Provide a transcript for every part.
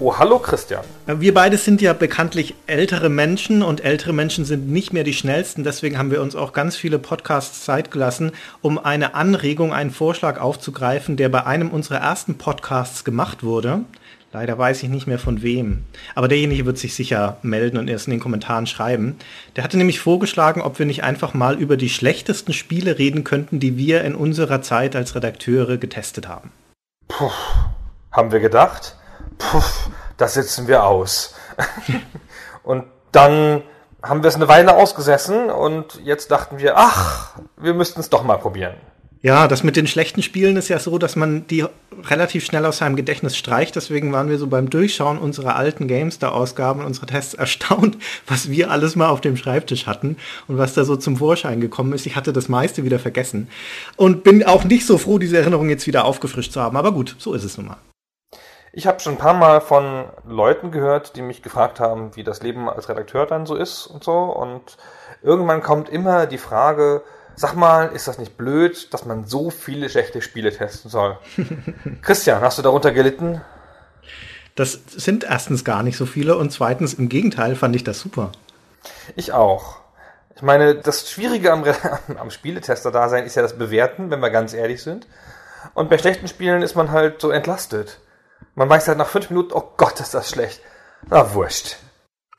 Oh, hallo Christian. Wir beide sind ja bekanntlich ältere Menschen und ältere Menschen sind nicht mehr die schnellsten. Deswegen haben wir uns auch ganz viele Podcasts Zeit gelassen, um eine Anregung, einen Vorschlag aufzugreifen, der bei einem unserer ersten Podcasts gemacht wurde. Leider weiß ich nicht mehr von wem. Aber derjenige wird sich sicher melden und erst in den Kommentaren schreiben. Der hatte nämlich vorgeschlagen, ob wir nicht einfach mal über die schlechtesten Spiele reden könnten, die wir in unserer Zeit als Redakteure getestet haben. Puh, haben wir gedacht? Puh, das sitzen wir aus. und dann haben wir es eine Weile ausgesessen und jetzt dachten wir, ach, wir müssten es doch mal probieren. Ja, das mit den schlechten Spielen ist ja so, dass man die relativ schnell aus seinem Gedächtnis streicht. Deswegen waren wir so beim Durchschauen unserer alten GameStar-Ausgaben, unserer Tests erstaunt, was wir alles mal auf dem Schreibtisch hatten und was da so zum Vorschein gekommen ist. Ich hatte das meiste wieder vergessen und bin auch nicht so froh, diese Erinnerung jetzt wieder aufgefrischt zu haben. Aber gut, so ist es nun mal. Ich habe schon ein paar Mal von Leuten gehört, die mich gefragt haben, wie das Leben als Redakteur dann so ist und so. Und irgendwann kommt immer die Frage, sag mal, ist das nicht blöd, dass man so viele schlechte Spiele testen soll? Christian, hast du darunter gelitten? Das sind erstens gar nicht so viele und zweitens im Gegenteil fand ich das super. Ich auch. Ich meine, das Schwierige am, am Spieletester-Dasein ist ja das Bewerten, wenn wir ganz ehrlich sind. Und bei schlechten Spielen ist man halt so entlastet. Man weiß halt nach fünf Minuten, oh Gott, ist das schlecht. Na, wurscht.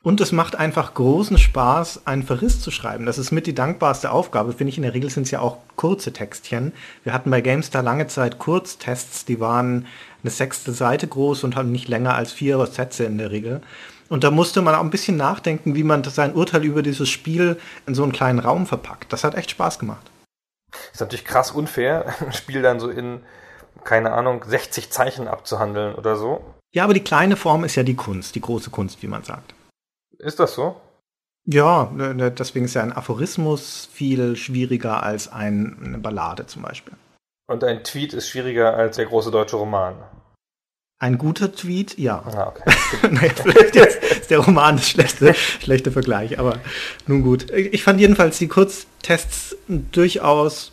Und es macht einfach großen Spaß, einen Verriss zu schreiben. Das ist mit die dankbarste Aufgabe, finde ich. In der Regel sind es ja auch kurze Textchen. Wir hatten bei GameStar lange Zeit Kurztests, die waren eine sechste Seite groß und haben nicht länger als vier Sätze in der Regel. Und da musste man auch ein bisschen nachdenken, wie man sein Urteil über dieses Spiel in so einen kleinen Raum verpackt. Das hat echt Spaß gemacht. Ist natürlich krass unfair, ein Spiel dann so in, keine Ahnung, 60 Zeichen abzuhandeln oder so. Ja, aber die kleine Form ist ja die Kunst, die große Kunst, wie man sagt. Ist das so? Ja, ne, ne, deswegen ist ja ein Aphorismus viel schwieriger als ein, eine Ballade zum Beispiel. Und ein Tweet ist schwieriger als der große deutsche Roman. Ein guter Tweet, ja. Ah, okay. naja, vielleicht jetzt ist der Roman das schlechte, schlechte Vergleich, aber nun gut. Ich fand jedenfalls die Kurztests durchaus,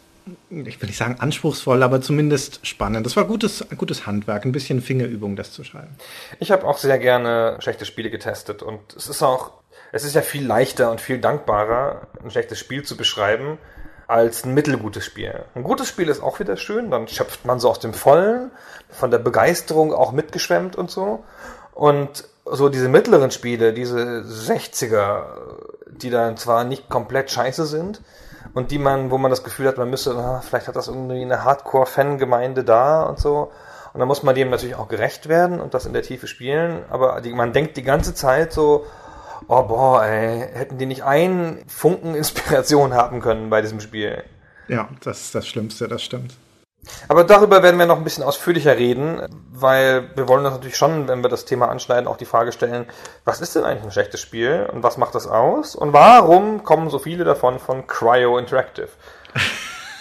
ich will nicht sagen anspruchsvoll, aber zumindest spannend. Das war gutes, gutes Handwerk, ein bisschen Fingerübung, das zu schreiben. Ich habe auch sehr gerne schlechte Spiele getestet und es ist auch, es ist ja viel leichter und viel dankbarer, ein schlechtes Spiel zu beschreiben, als ein mittelgutes Spiel. Ein gutes Spiel ist auch wieder schön, dann schöpft man so aus dem Vollen, von der Begeisterung auch mitgeschwemmt und so. Und so diese mittleren Spiele, diese 60er, die dann zwar nicht komplett scheiße sind und die man, wo man das Gefühl hat, man müsste, ah, vielleicht hat das irgendwie eine Hardcore-Fangemeinde da und so. Und dann muss man dem natürlich auch gerecht werden und das in der Tiefe spielen. Aber die, man denkt die ganze Zeit so, oh boah, ey, hätten die nicht einen Funken Inspiration haben können bei diesem Spiel. Ja, das ist das Schlimmste, das stimmt. Aber darüber werden wir noch ein bisschen ausführlicher reden, weil wir wollen uns natürlich schon, wenn wir das Thema anschneiden, auch die Frage stellen, was ist denn eigentlich ein schlechtes Spiel und was macht das aus und warum kommen so viele davon von Cryo Interactive?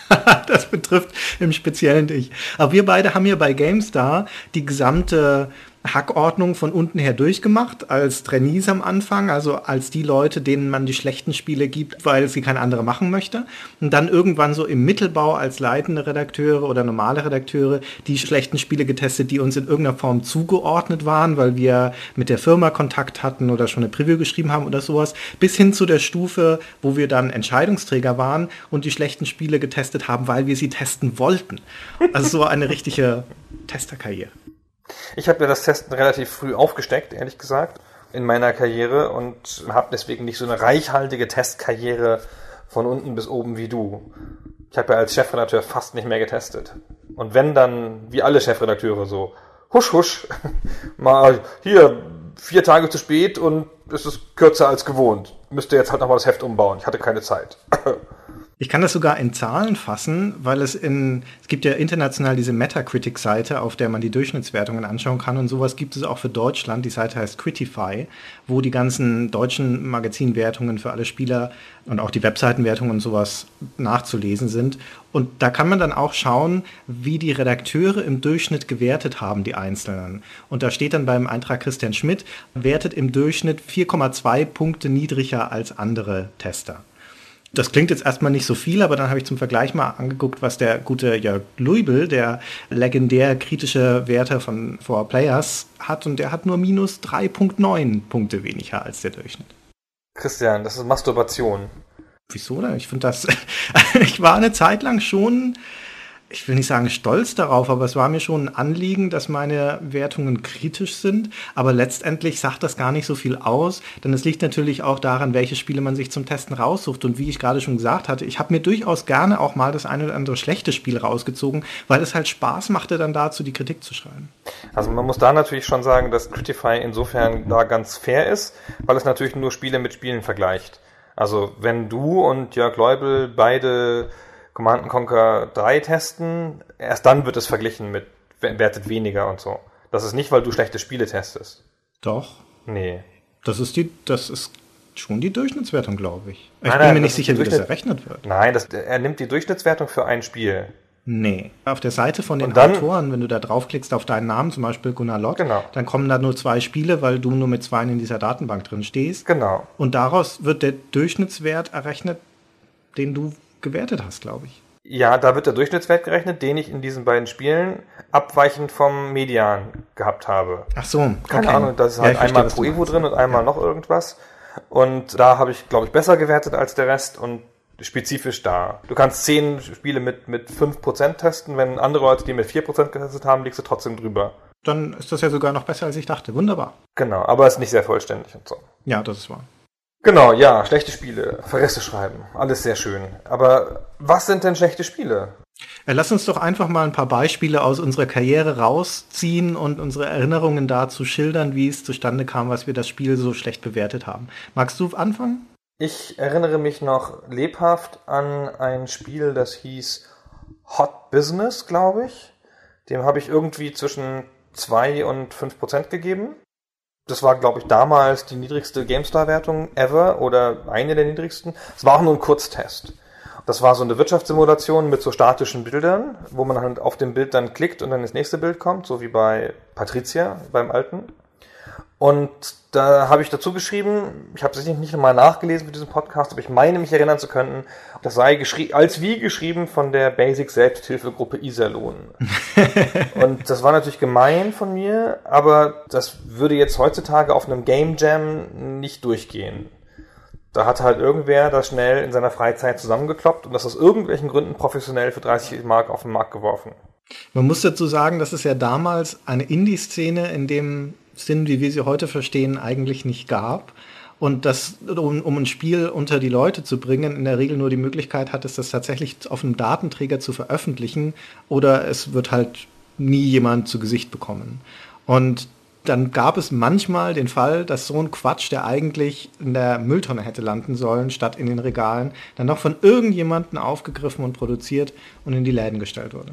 das betrifft im Speziellen dich. Aber wir beide haben hier bei GameStar die gesamte Hackordnung von unten her durchgemacht, als Trainees am Anfang, also als die Leute, denen man die schlechten Spiele gibt, weil sie keine andere machen möchte. Und dann irgendwann so im Mittelbau als leitende Redakteure oder normale Redakteure die schlechten Spiele getestet, die uns in irgendeiner Form zugeordnet waren, weil wir mit der Firma Kontakt hatten oder schon eine Preview geschrieben haben oder sowas, bis hin zu der Stufe, wo wir dann Entscheidungsträger waren und die schlechten Spiele getestet haben, weil wir sie testen wollten. Also so eine richtige Testerkarriere. Ich habe mir das Testen relativ früh aufgesteckt, ehrlich gesagt, in meiner Karriere und habe deswegen nicht so eine reichhaltige Testkarriere von unten bis oben wie du. Ich habe ja als Chefredakteur fast nicht mehr getestet. Und wenn dann, wie alle Chefredakteure, so husch husch, mal hier vier Tage zu spät und es ist kürzer als gewohnt. Müsste jetzt halt nochmal das Heft umbauen. Ich hatte keine Zeit. Ich kann das sogar in Zahlen fassen, weil es in, es gibt ja international diese Metacritic-Seite, auf der man die Durchschnittswertungen anschauen kann und sowas gibt es auch für Deutschland. Die Seite heißt Critify, wo die ganzen deutschen Magazinwertungen für alle Spieler und auch die Webseitenwertungen und sowas nachzulesen sind. Und da kann man dann auch schauen, wie die Redakteure im Durchschnitt gewertet haben, die Einzelnen. Und da steht dann beim Eintrag Christian Schmidt, wertet im Durchschnitt 4,2 Punkte niedriger als andere Tester. Das klingt jetzt erstmal nicht so viel, aber dann habe ich zum Vergleich mal angeguckt, was der gute Jörg Luibel, der legendär kritische Werte von Four Players, hat. Und der hat nur minus 3,9 Punkte weniger als der Durchschnitt. Christian, das ist Masturbation. Wieso denn? Ich finde das. ich war eine Zeit lang schon ich will nicht sagen stolz darauf, aber es war mir schon ein Anliegen, dass meine Wertungen kritisch sind. Aber letztendlich sagt das gar nicht so viel aus, denn es liegt natürlich auch daran, welche Spiele man sich zum Testen raussucht. Und wie ich gerade schon gesagt hatte, ich habe mir durchaus gerne auch mal das eine oder andere schlechte Spiel rausgezogen, weil es halt Spaß machte, dann dazu die Kritik zu schreiben. Also man muss da natürlich schon sagen, dass Critify insofern da ganz fair ist, weil es natürlich nur Spiele mit Spielen vergleicht. Also wenn du und Jörg Leubel beide Command Conquer 3 testen, erst dann wird es verglichen mit wertet weniger und so. Das ist nicht, weil du schlechte Spiele testest. Doch. Nee. Das ist die, das ist schon die Durchschnittswertung, glaube ich. Ich nein, bin nein, mir nicht sicher, wie das errechnet wird. Nein, das, er nimmt die Durchschnittswertung für ein Spiel. Nee. Auf der Seite von den dann, Autoren, wenn du da draufklickst auf deinen Namen, zum Beispiel Gunnar Lott, genau. dann kommen da nur zwei Spiele, weil du nur mit zwei in dieser Datenbank drin stehst. Genau. Und daraus wird der Durchschnittswert errechnet, den du gewertet hast, glaube ich. Ja, da wird der Durchschnittswert gerechnet, den ich in diesen beiden Spielen abweichend vom Median gehabt habe. Ach so. Keine okay. Ahnung, da ist halt ja, einmal Pro Evo drin und einmal ja. noch irgendwas. Und da habe ich, glaube ich, besser gewertet als der Rest und spezifisch da. Du kannst zehn Spiele mit, mit 5% testen, wenn andere Leute, die mit 4% getestet haben, liegst du trotzdem drüber. Dann ist das ja sogar noch besser, als ich dachte. Wunderbar. Genau, aber es ist nicht sehr vollständig und so. Ja, das ist wahr. Genau, ja, schlechte Spiele, Verrisse schreiben, alles sehr schön. Aber was sind denn schlechte Spiele? Ja, lass uns doch einfach mal ein paar Beispiele aus unserer Karriere rausziehen und unsere Erinnerungen dazu schildern, wie es zustande kam, was wir das Spiel so schlecht bewertet haben. Magst du anfangen? Ich erinnere mich noch lebhaft an ein Spiel, das hieß Hot Business, glaube ich. Dem habe ich irgendwie zwischen 2 und 5 Prozent gegeben. Das war, glaube ich, damals die niedrigste GameStar-Wertung ever oder eine der niedrigsten. Es war auch nur ein Kurztest. Das war so eine Wirtschaftssimulation mit so statischen Bildern, wo man halt auf dem Bild dann klickt und dann das nächste Bild kommt, so wie bei Patricia beim alten. Und da habe ich dazu geschrieben, ich habe es nicht nochmal nachgelesen für diesen Podcast, aber ich meine mich erinnern zu können, das sei als wie geschrieben von der Basic Selbsthilfegruppe Iserlohn. und das war natürlich gemein von mir, aber das würde jetzt heutzutage auf einem Game Jam nicht durchgehen. Da hat halt irgendwer das schnell in seiner Freizeit zusammengekloppt und das aus irgendwelchen Gründen professionell für 30 Mark auf den Markt geworfen. Man muss dazu sagen, dass es ja damals eine Indie-Szene in dem Sinn, wie wir sie heute verstehen, eigentlich nicht gab. Und das, um, um ein Spiel unter die Leute zu bringen, in der Regel nur die Möglichkeit hat, es das tatsächlich auf einem Datenträger zu veröffentlichen oder es wird halt nie jemand zu Gesicht bekommen. Und dann gab es manchmal den Fall, dass so ein Quatsch, der eigentlich in der Mülltonne hätte landen sollen, statt in den Regalen, dann noch von irgendjemandem aufgegriffen und produziert und in die Läden gestellt wurde.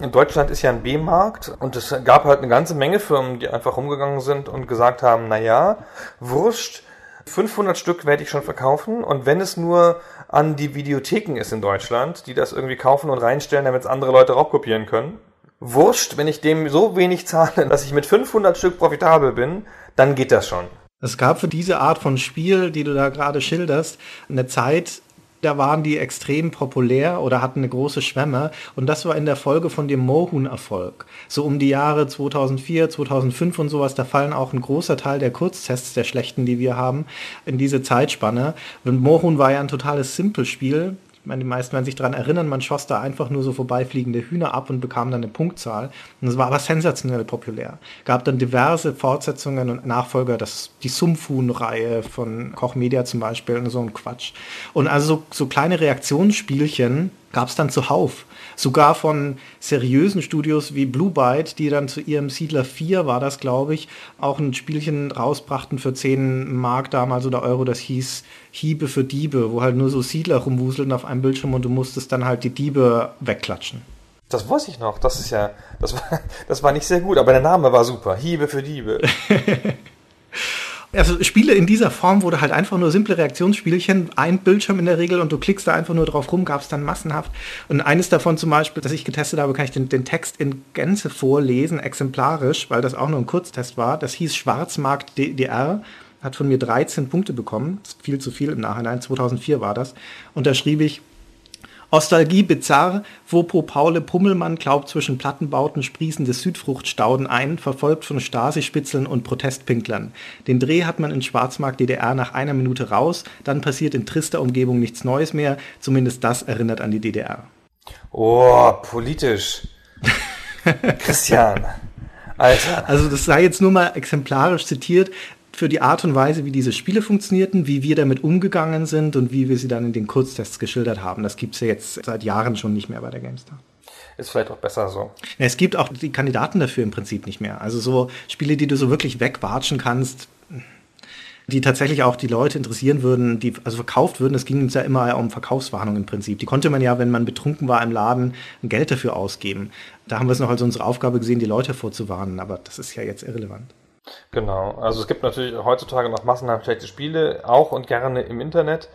In Deutschland ist ja ein B-Markt und es gab halt eine ganze Menge Firmen, die einfach rumgegangen sind und gesagt haben, na ja, wurscht, 500 Stück werde ich schon verkaufen und wenn es nur an die Videotheken ist in Deutschland, die das irgendwie kaufen und reinstellen, damit es andere Leute raubkopieren können, wurscht, wenn ich dem so wenig zahle, dass ich mit 500 Stück profitabel bin, dann geht das schon. Es gab für diese Art von Spiel, die du da gerade schilderst, eine Zeit, da waren die extrem populär oder hatten eine große Schwemme. Und das war in der Folge von dem Mohun-Erfolg. So um die Jahre 2004, 2005 und sowas, da fallen auch ein großer Teil der Kurztests der schlechten, die wir haben, in diese Zeitspanne. Und Mohun war ja ein totales Simple-Spiel ich meine, die meisten werden sich daran erinnern, man schoss da einfach nur so vorbeifliegende Hühner ab und bekam dann eine Punktzahl. Und das war aber sensationell populär. Gab dann diverse Fortsetzungen und Nachfolger, das die Sumfun-Reihe von Koch Media zum Beispiel und so ein Quatsch. Und also so, so kleine Reaktionsspielchen, gab es dann zuhauf. Sogar von seriösen Studios wie Blue Byte, die dann zu ihrem Siedler 4 war das, glaube ich, auch ein Spielchen rausbrachten für 10 Mark damals oder Euro, das hieß Hiebe für Diebe, wo halt nur so Siedler rumwuseln auf einem Bildschirm und du musstest dann halt die Diebe wegklatschen. Das weiß ich noch. Das ist ja, das war, das war nicht sehr gut, aber der Name war super. Hiebe für Diebe. Also Spiele in dieser Form, du halt einfach nur simple Reaktionsspielchen, ein Bildschirm in der Regel und du klickst da einfach nur drauf rum, gab es dann massenhaft. Und eines davon zum Beispiel, das ich getestet habe, kann ich den, den, Text in Gänze vorlesen, exemplarisch, weil das auch nur ein Kurztest war. Das hieß Schwarzmarkt DDR, hat von mir 13 Punkte bekommen, viel zu viel im Nachhinein, 2004 war das. Und da schrieb ich, Ostalgie bizarr, wo pro Paule Pummelmann glaubt zwischen Plattenbauten sprießende Südfruchtstauden ein, verfolgt von Stasi-Spitzeln und Protestpinklern. Den Dreh hat man in Schwarzmarkt DDR nach einer Minute raus, dann passiert in trister Umgebung nichts Neues mehr, zumindest das erinnert an die DDR. Oh, politisch. Christian. Alter. Also das sei jetzt nur mal exemplarisch zitiert für die Art und Weise, wie diese Spiele funktionierten, wie wir damit umgegangen sind und wie wir sie dann in den Kurztests geschildert haben. Das gibt es ja jetzt seit Jahren schon nicht mehr bei der GameStar. Ist vielleicht auch besser so. Es gibt auch die Kandidaten dafür im Prinzip nicht mehr. Also so Spiele, die du so wirklich wegwatschen kannst, die tatsächlich auch die Leute interessieren würden, die also verkauft würden. Es ging uns ja immer um Verkaufswarnung im Prinzip. Die konnte man ja, wenn man betrunken war im Laden, Geld dafür ausgeben. Da haben wir es noch als unsere Aufgabe gesehen, die Leute vorzuwarnen, aber das ist ja jetzt irrelevant. Genau, also es gibt natürlich heutzutage noch massenhaft schlechte Spiele, auch und gerne im Internet,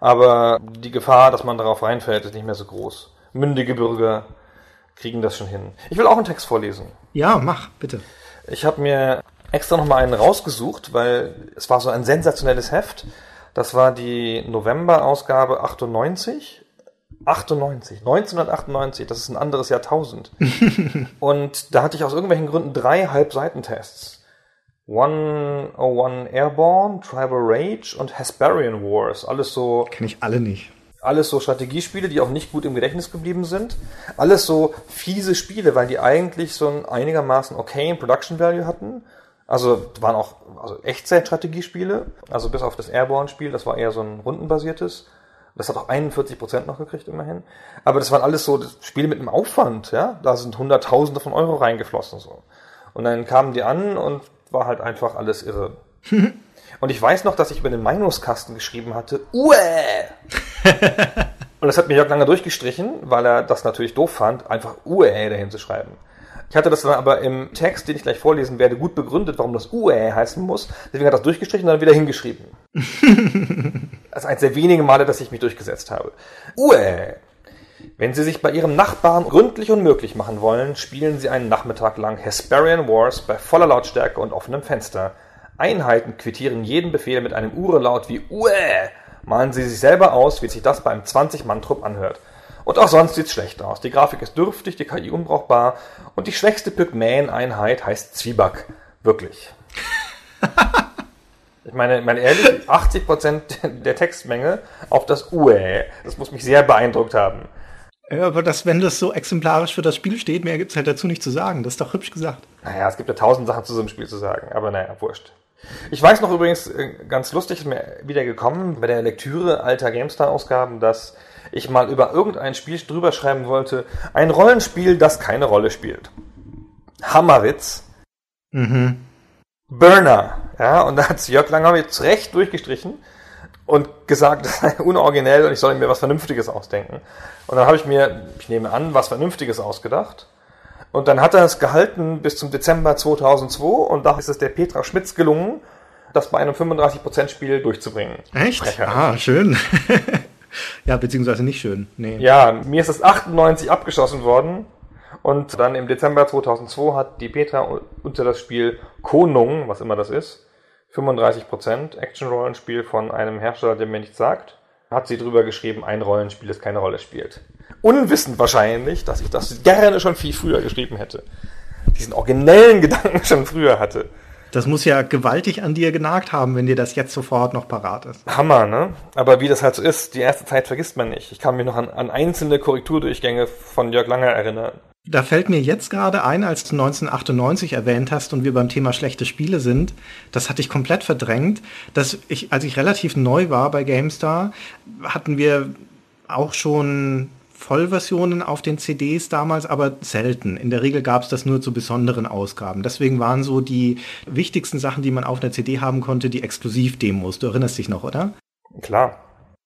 aber die Gefahr, dass man darauf reinfällt, ist nicht mehr so groß. Mündige Bürger kriegen das schon hin. Ich will auch einen Text vorlesen. Ja, mach, bitte. Ich habe mir extra nochmal einen rausgesucht, weil es war so ein sensationelles Heft. Das war die November-Ausgabe 98. 98, 1998, das ist ein anderes Jahrtausend. und da hatte ich aus irgendwelchen Gründen drei Halbseitentests. 101 Airborne, Tribal Rage und Hesperian Wars. Alles so. Kenne ich alle nicht. Alles so Strategiespiele, die auch nicht gut im Gedächtnis geblieben sind. Alles so fiese Spiele, weil die eigentlich so ein einigermaßen okayen Production Value hatten. Also waren auch also Echtzeit-Strategiespiele. Also bis auf das Airborne-Spiel, das war eher so ein rundenbasiertes. Das hat auch 41% noch gekriegt, immerhin. Aber das waren alles so Spiele mit einem Aufwand, ja. Da sind Hunderttausende von Euro reingeflossen, so. Und dann kamen die an und war halt einfach alles irre. Und ich weiß noch, dass ich über den Meinungskasten geschrieben hatte, Uäh! Und das hat mir Jörg lange durchgestrichen, weil er das natürlich doof fand, einfach Uäh dahin zu schreiben. Ich hatte das dann aber im Text, den ich gleich vorlesen werde, gut begründet, warum das Uäh heißen muss. Deswegen hat er das durchgestrichen und dann wieder hingeschrieben. das ist eines der wenigen Male, dass ich mich durchgesetzt habe. Uäh! Wenn Sie sich bei Ihrem Nachbarn gründlich unmöglich machen wollen, spielen Sie einen Nachmittag lang Hesperian Wars bei voller Lautstärke und offenem Fenster. Einheiten quittieren jeden Befehl mit einem Urelaut wie Uäh. Malen Sie sich selber aus, wie sich das bei einem 20-Mann-Trupp anhört. Und auch sonst sieht's schlecht aus. Die Grafik ist dürftig, die KI unbrauchbar und die schwächste Pygmäen-Einheit heißt Zwieback. Wirklich. Ich meine, meine ehrlich, 80% der Textmenge auf das Uäh. Das muss mich sehr beeindruckt haben. Ja, aber das, wenn das so exemplarisch für das Spiel steht, mehr gibt's halt dazu nicht zu sagen. Das ist doch hübsch gesagt. Naja, es gibt ja tausend Sachen zu so einem Spiel zu sagen, aber naja, wurscht. Ich weiß noch übrigens, äh, ganz lustig ist mir wieder gekommen bei der Lektüre alter GameStar-Ausgaben, dass ich mal über irgendein Spiel drüber schreiben wollte, ein Rollenspiel, das keine Rolle spielt. Hammerwitz. Mhm. Burner. Ja, und da hat Jörg Langer jetzt recht durchgestrichen und gesagt, das sei unoriginell und ich soll mir was Vernünftiges ausdenken. Und dann habe ich mir, ich nehme an, was Vernünftiges ausgedacht. Und dann hat er es gehalten bis zum Dezember 2002 und da ist es der Petra Schmitz gelungen, das bei einem 35% Spiel durchzubringen. Echt? Frecher. Ah, schön. ja, beziehungsweise nicht schön. Nee. Ja, mir ist das 98 abgeschossen worden und dann im Dezember 2002 hat die Petra unter das Spiel Konung, was immer das ist, 35% Action-Rollenspiel von einem Hersteller, der mir nichts sagt, hat sie drüber geschrieben, ein Rollenspiel, das keine Rolle spielt. Unwissend wahrscheinlich, dass ich das gerne schon viel früher geschrieben hätte. Diesen originellen Gedanken schon früher hatte. Das muss ja gewaltig an dir genagt haben, wenn dir das jetzt sofort noch parat ist. Hammer, ne? Aber wie das halt so ist, die erste Zeit vergisst man nicht. Ich kann mich noch an, an einzelne Korrekturdurchgänge von Jörg Langer erinnern. Da fällt mir jetzt gerade ein, als du 1998 erwähnt hast und wir beim Thema schlechte Spiele sind, das hatte ich komplett verdrängt, dass ich, als ich relativ neu war bei GameStar, hatten wir auch schon Vollversionen auf den CDs damals, aber selten. In der Regel gab es das nur zu besonderen Ausgaben. Deswegen waren so die wichtigsten Sachen, die man auf einer CD haben konnte, die Exklusivdemos. Du erinnerst dich noch, oder? Klar.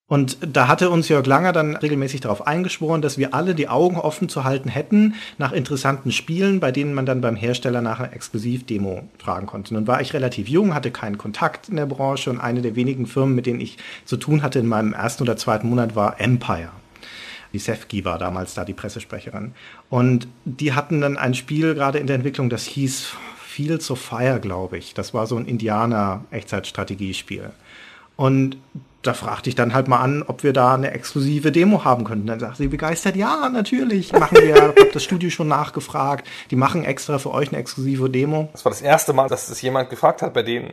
Und da hatte uns Jörg Langer dann regelmäßig darauf eingeschworen, dass wir alle die Augen offen zu halten hätten nach interessanten Spielen, bei denen man dann beim Hersteller nach einer Exklusivdemo fragen konnte. Nun war ich relativ jung, hatte keinen Kontakt in der Branche und eine der wenigen Firmen, mit denen ich zu tun hatte in meinem ersten oder zweiten Monat war Empire. Die Sefki war damals da die Pressesprecherin. Und die hatten dann ein Spiel gerade in der Entwicklung, das hieß Fields of Fire, glaube ich. Das war so ein Indianer-Echtzeitstrategiespiel. Und da fragte ich dann halt mal an, ob wir da eine exklusive Demo haben könnten. Dann sagt sie begeistert, ja, natürlich, machen wir. hab das Studio schon nachgefragt. Die machen extra für euch eine exklusive Demo. Das war das erste Mal, dass es jemand gefragt hat bei denen.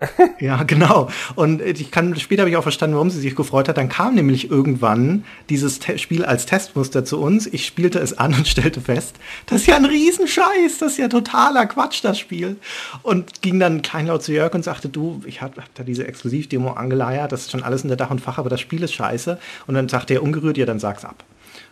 ja, genau. Und ich kann, später habe ich auch verstanden, warum sie sich gefreut hat. Dann kam nämlich irgendwann dieses Te Spiel als Testmuster zu uns. Ich spielte es an und stellte fest, das ist ja ein Riesenscheiß, das ist ja totaler Quatsch, das Spiel. Und ging dann kleinlaut zu Jörg und sagte, du, ich habe hab da diese Exklusivdemo angeleiert, das ist schon alles in der Dach und Fach, aber das Spiel ist scheiße. Und dann sagte er ungerührt, ja, dann sag's ab.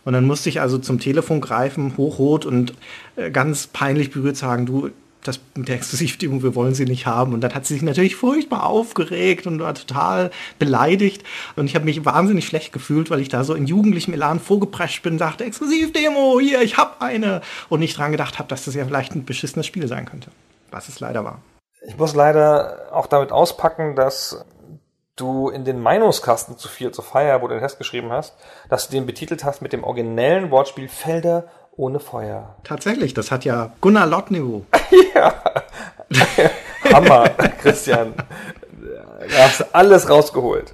Und dann musste ich also zum Telefon greifen, hochrot und äh, ganz peinlich berührt sagen, du, das mit der Exklusivdemo, wir wollen sie nicht haben. Und dann hat sie sich natürlich furchtbar aufgeregt und war total beleidigt. Und ich habe mich wahnsinnig schlecht gefühlt, weil ich da so in jugendlichem Elan vorgeprescht bin, sagte, Exklusivdemo, hier, ich habe eine. Und nicht dran gedacht habe, dass das ja vielleicht ein beschissenes Spiel sein könnte. Was es leider war. Ich muss leider auch damit auspacken, dass du in den Meinungskasten zu viel zu Fire, wo du den Test geschrieben hast, dass du den betitelt hast mit dem originellen Wortspiel Felder ohne Feuer. Tatsächlich, das hat ja Gunnar Lottniveau. ja. Hammer, Christian. Du hast alles rausgeholt.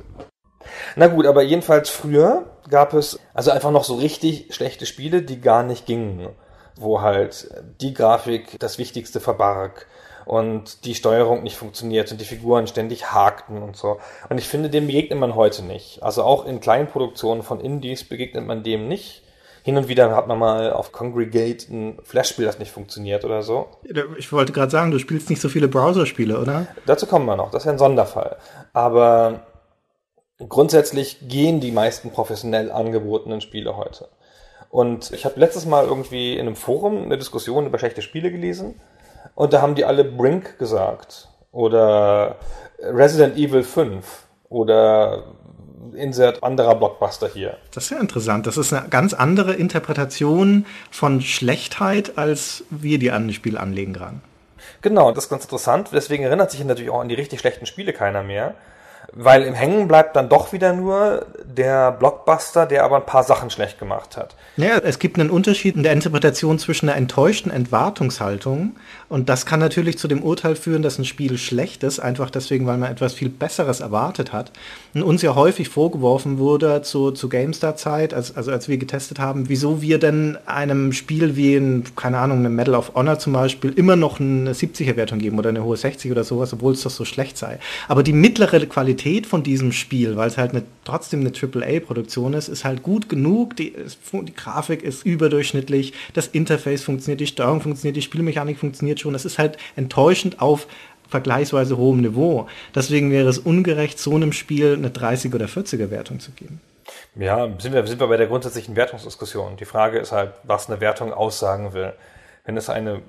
Na gut, aber jedenfalls früher gab es also einfach noch so richtig schlechte Spiele, die gar nicht gingen. Wo halt die Grafik das Wichtigste verbarg und die Steuerung nicht funktioniert und die Figuren ständig hakten und so. Und ich finde, dem begegnet man heute nicht. Also auch in kleinen Produktionen von Indies begegnet man dem nicht hin und wieder hat man mal auf Congregate ein Flash-Spiel, das nicht funktioniert oder so. Ich wollte gerade sagen, du spielst nicht so viele Browser-Spiele, oder? Dazu kommen wir noch, das ist ein Sonderfall. Aber grundsätzlich gehen die meisten professionell angebotenen Spiele heute. Und ich habe letztes Mal irgendwie in einem Forum eine Diskussion über schlechte Spiele gelesen und da haben die alle Brink gesagt oder Resident Evil 5 oder Insert anderer Blockbuster hier. Das ist ja interessant. Das ist eine ganz andere Interpretation von Schlechtheit, als wir die an das Spiel anlegen gerade. Genau, das ist ganz interessant. Deswegen erinnert sich natürlich auch an die richtig schlechten Spiele keiner mehr. Weil im Hängen bleibt dann doch wieder nur der Blockbuster, der aber ein paar Sachen schlecht gemacht hat. Ja, es gibt einen Unterschied in der Interpretation zwischen einer enttäuschten Entwartungshaltung und das kann natürlich zu dem Urteil führen, dass ein Spiel schlecht ist, einfach deswegen, weil man etwas viel Besseres erwartet hat. Und uns ja häufig vorgeworfen wurde zu, zu GameStar-Zeit, als, also als wir getestet haben, wieso wir denn einem Spiel wie in, keine Ahnung, eine Medal of Honor zum Beispiel immer noch eine 70er-Wertung geben oder eine hohe 60 oder sowas, obwohl es doch so schlecht sei. Aber die mittlere Qualität von diesem Spiel, weil es halt eine, trotzdem eine AAA-Produktion ist, ist halt gut genug. Die, die Grafik ist überdurchschnittlich, das Interface funktioniert, die Steuerung funktioniert, die Spielmechanik funktioniert schon. Das ist halt enttäuschend auf vergleichsweise hohem Niveau. Deswegen wäre es ungerecht, so einem Spiel eine 30er oder 40er Wertung zu geben. Ja, sind wir, sind wir bei der grundsätzlichen Wertungsdiskussion. Die Frage ist halt, was eine Wertung aussagen will. Wenn es eine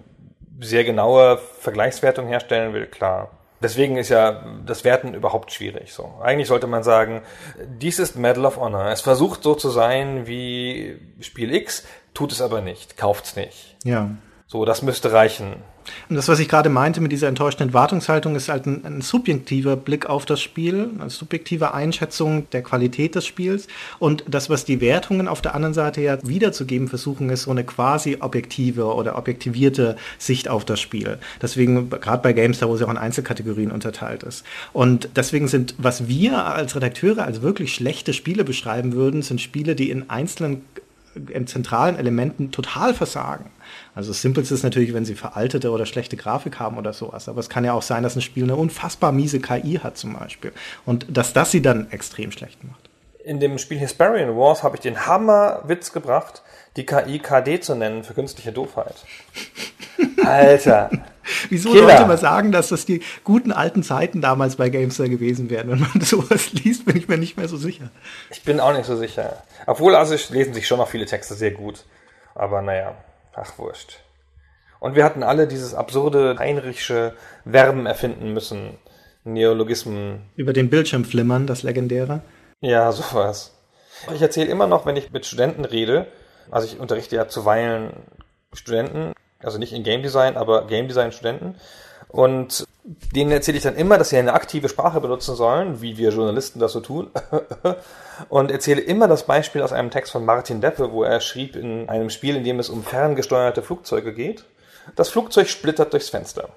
sehr genaue Vergleichswertung herstellen will, klar. Deswegen ist ja das Werten überhaupt schwierig. So, eigentlich sollte man sagen, dies ist Medal of Honor. Es versucht so zu sein wie Spiel X, tut es aber nicht, kauft's nicht. Ja. So, das müsste reichen. Und das, was ich gerade meinte mit dieser enttäuschten Erwartungshaltung, ist halt ein, ein, subjektiver Blick auf das Spiel, eine subjektive Einschätzung der Qualität des Spiels. Und das, was die Wertungen auf der anderen Seite ja wiederzugeben versuchen, ist so eine quasi objektive oder objektivierte Sicht auf das Spiel. Deswegen, gerade bei GameStar, wo es ja auch in Einzelkategorien unterteilt ist. Und deswegen sind, was wir als Redakteure als wirklich schlechte Spiele beschreiben würden, sind Spiele, die in einzelnen in zentralen Elementen total versagen. Also das Simpelste ist natürlich, wenn sie veraltete oder schlechte Grafik haben oder sowas. Aber es kann ja auch sein, dass ein Spiel eine unfassbar miese KI hat zum Beispiel. Und dass das sie dann extrem schlecht macht. In dem Spiel Hesperian Wars habe ich den Hammerwitz gebracht, die KI KD zu nennen für künstliche Doofheit. Alter, Wieso Killer. Leute immer sagen, dass das die guten alten Zeiten damals bei Gamester gewesen wären? Wenn man sowas liest, bin ich mir nicht mehr so sicher. Ich bin auch nicht so sicher. Obwohl, also es lesen sich schon noch viele Texte sehr gut. Aber naja, ach wurscht. Und wir hatten alle dieses absurde Heinrichsche Verben erfinden müssen. Neologismen. Über den Bildschirm flimmern, das legendäre. Ja, sowas. Ich erzähle immer noch, wenn ich mit Studenten rede, also ich unterrichte ja zuweilen Studenten, also nicht in Game Design, aber Game Design Studenten. Und denen erzähle ich dann immer, dass sie eine aktive Sprache benutzen sollen, wie wir Journalisten das so tun. Und erzähle immer das Beispiel aus einem Text von Martin Deppe, wo er schrieb in einem Spiel, in dem es um ferngesteuerte Flugzeuge geht. Das Flugzeug splittert durchs Fenster.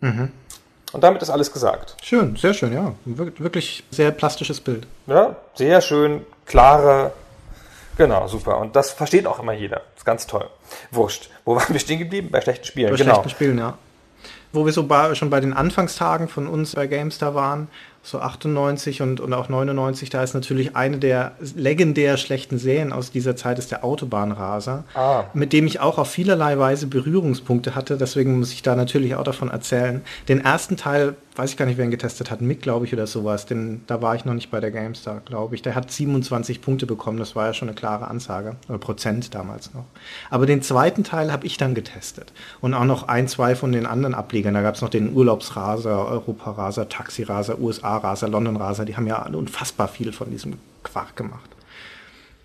Und damit ist alles gesagt. Schön, sehr schön, ja. Wir- Wirklich sehr plastisches Bild. Ja, sehr schön, klare. Genau, super. Und das versteht auch immer jeder. Ist ganz toll. Wurscht. Wo waren wir stehen geblieben? Bei schlechten Spielen. Bei genau. schlechten Spielen, ja. Wo wir so bei, schon bei den Anfangstagen von uns bei GameStar waren, so 98 und, und auch 99, da ist natürlich eine der legendär schlechten Serien aus dieser Zeit ist der Autobahnraser, Ah. mit dem ich auch auf vielerlei Weise Berührungspunkte hatte. Deswegen muss ich da natürlich auch davon erzählen. Den ersten Teil, weiß ich gar nicht, wer ihn getestet hat, Mick, glaube ich, oder sowas. Denn da war ich noch nicht bei der GameStar, glaube ich. Der hat 27 Punkte bekommen. Das war ja schon eine klare Ansage. Oder Prozent damals noch. Aber den zweiten Teil habe ich dann getestet. Und auch noch ein, zwei von den anderen Ablegern. Da gab es noch den Urlaubsraser, Europaraser, Taxiraser, USA-Raser, London-Raser. Die haben ja unfassbar viel von diesem Quark gemacht.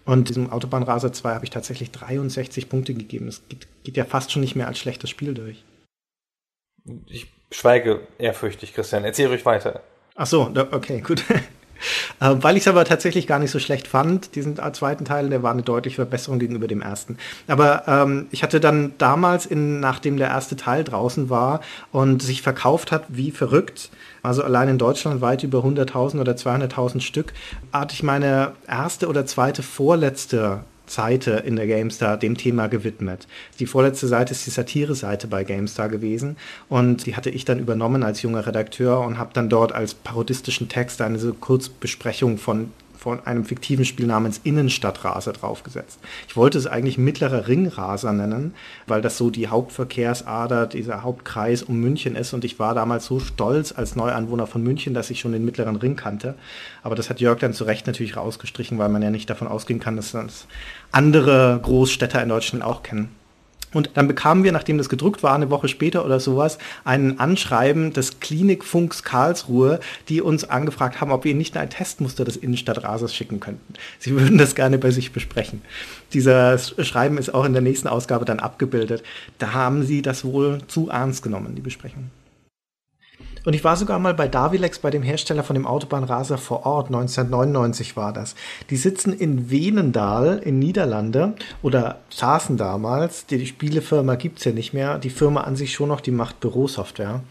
Und diesem Autobahnraser 2 habe ich tatsächlich 63 Punkte gegeben. Das geht, geht ja fast schon nicht mehr als schlechtes Spiel durch. Ich schweige ehrfürchtig, Christian. Erzähl ruhig weiter. Ach so, okay, gut. Äh, Weil ich es aber tatsächlich gar nicht so schlecht fand, diesen äh, zweiten Teil, der war eine deutliche Verbesserung gegenüber dem ersten. Aber ähm, ich hatte dann damals, in, nachdem der erste Teil draußen war und sich verkauft hat wie verrückt, also allein in Deutschland weit über 100.000 oder 200.000 Stück, hatte ich meine erste oder zweite vorletzte Seite in der GameStar dem Thema gewidmet. Die vorletzte Seite ist die Satire-Seite bei GameStar gewesen und die hatte ich dann übernommen als junger Redakteur und habe dann dort als parodistischen Text eine so Kurzbesprechung von von einem fiktiven Spiel namens Innenstadtraser draufgesetzt. Ich wollte es eigentlich mittlerer Ringraser nennen, weil das so die Hauptverkehrsader, dieser Hauptkreis um München ist. Und ich war damals so stolz als Neuanwohner von München, dass ich schon den mittleren Ring kannte. Aber das hat Jörg dann zu Recht natürlich rausgestrichen, weil man ja nicht davon ausgehen kann, dass das andere Großstädter in Deutschland auch kennen. Und dann bekamen wir, nachdem das gedruckt war, eine Woche später oder sowas, ein Anschreiben des Klinikfunks Karlsruhe, die uns angefragt haben, ob wir ihnen nicht ein Testmuster des Innenstadtrasers schicken könnten. Sie würden das gerne bei sich besprechen. Dieser Schreiben ist auch in der nächsten Ausgabe dann abgebildet. Da haben sie das wohl zu ernst genommen, die Besprechung. Und ich war sogar mal bei Davilex, bei dem Hersteller von dem Autobahnraser vor Ort, 1999 war das. Die sitzen in Venendahl in Niederlande oder saßen damals, die, die Spielefirma gibt's ja nicht mehr, die Firma an sich schon noch, die macht Bürosoftware.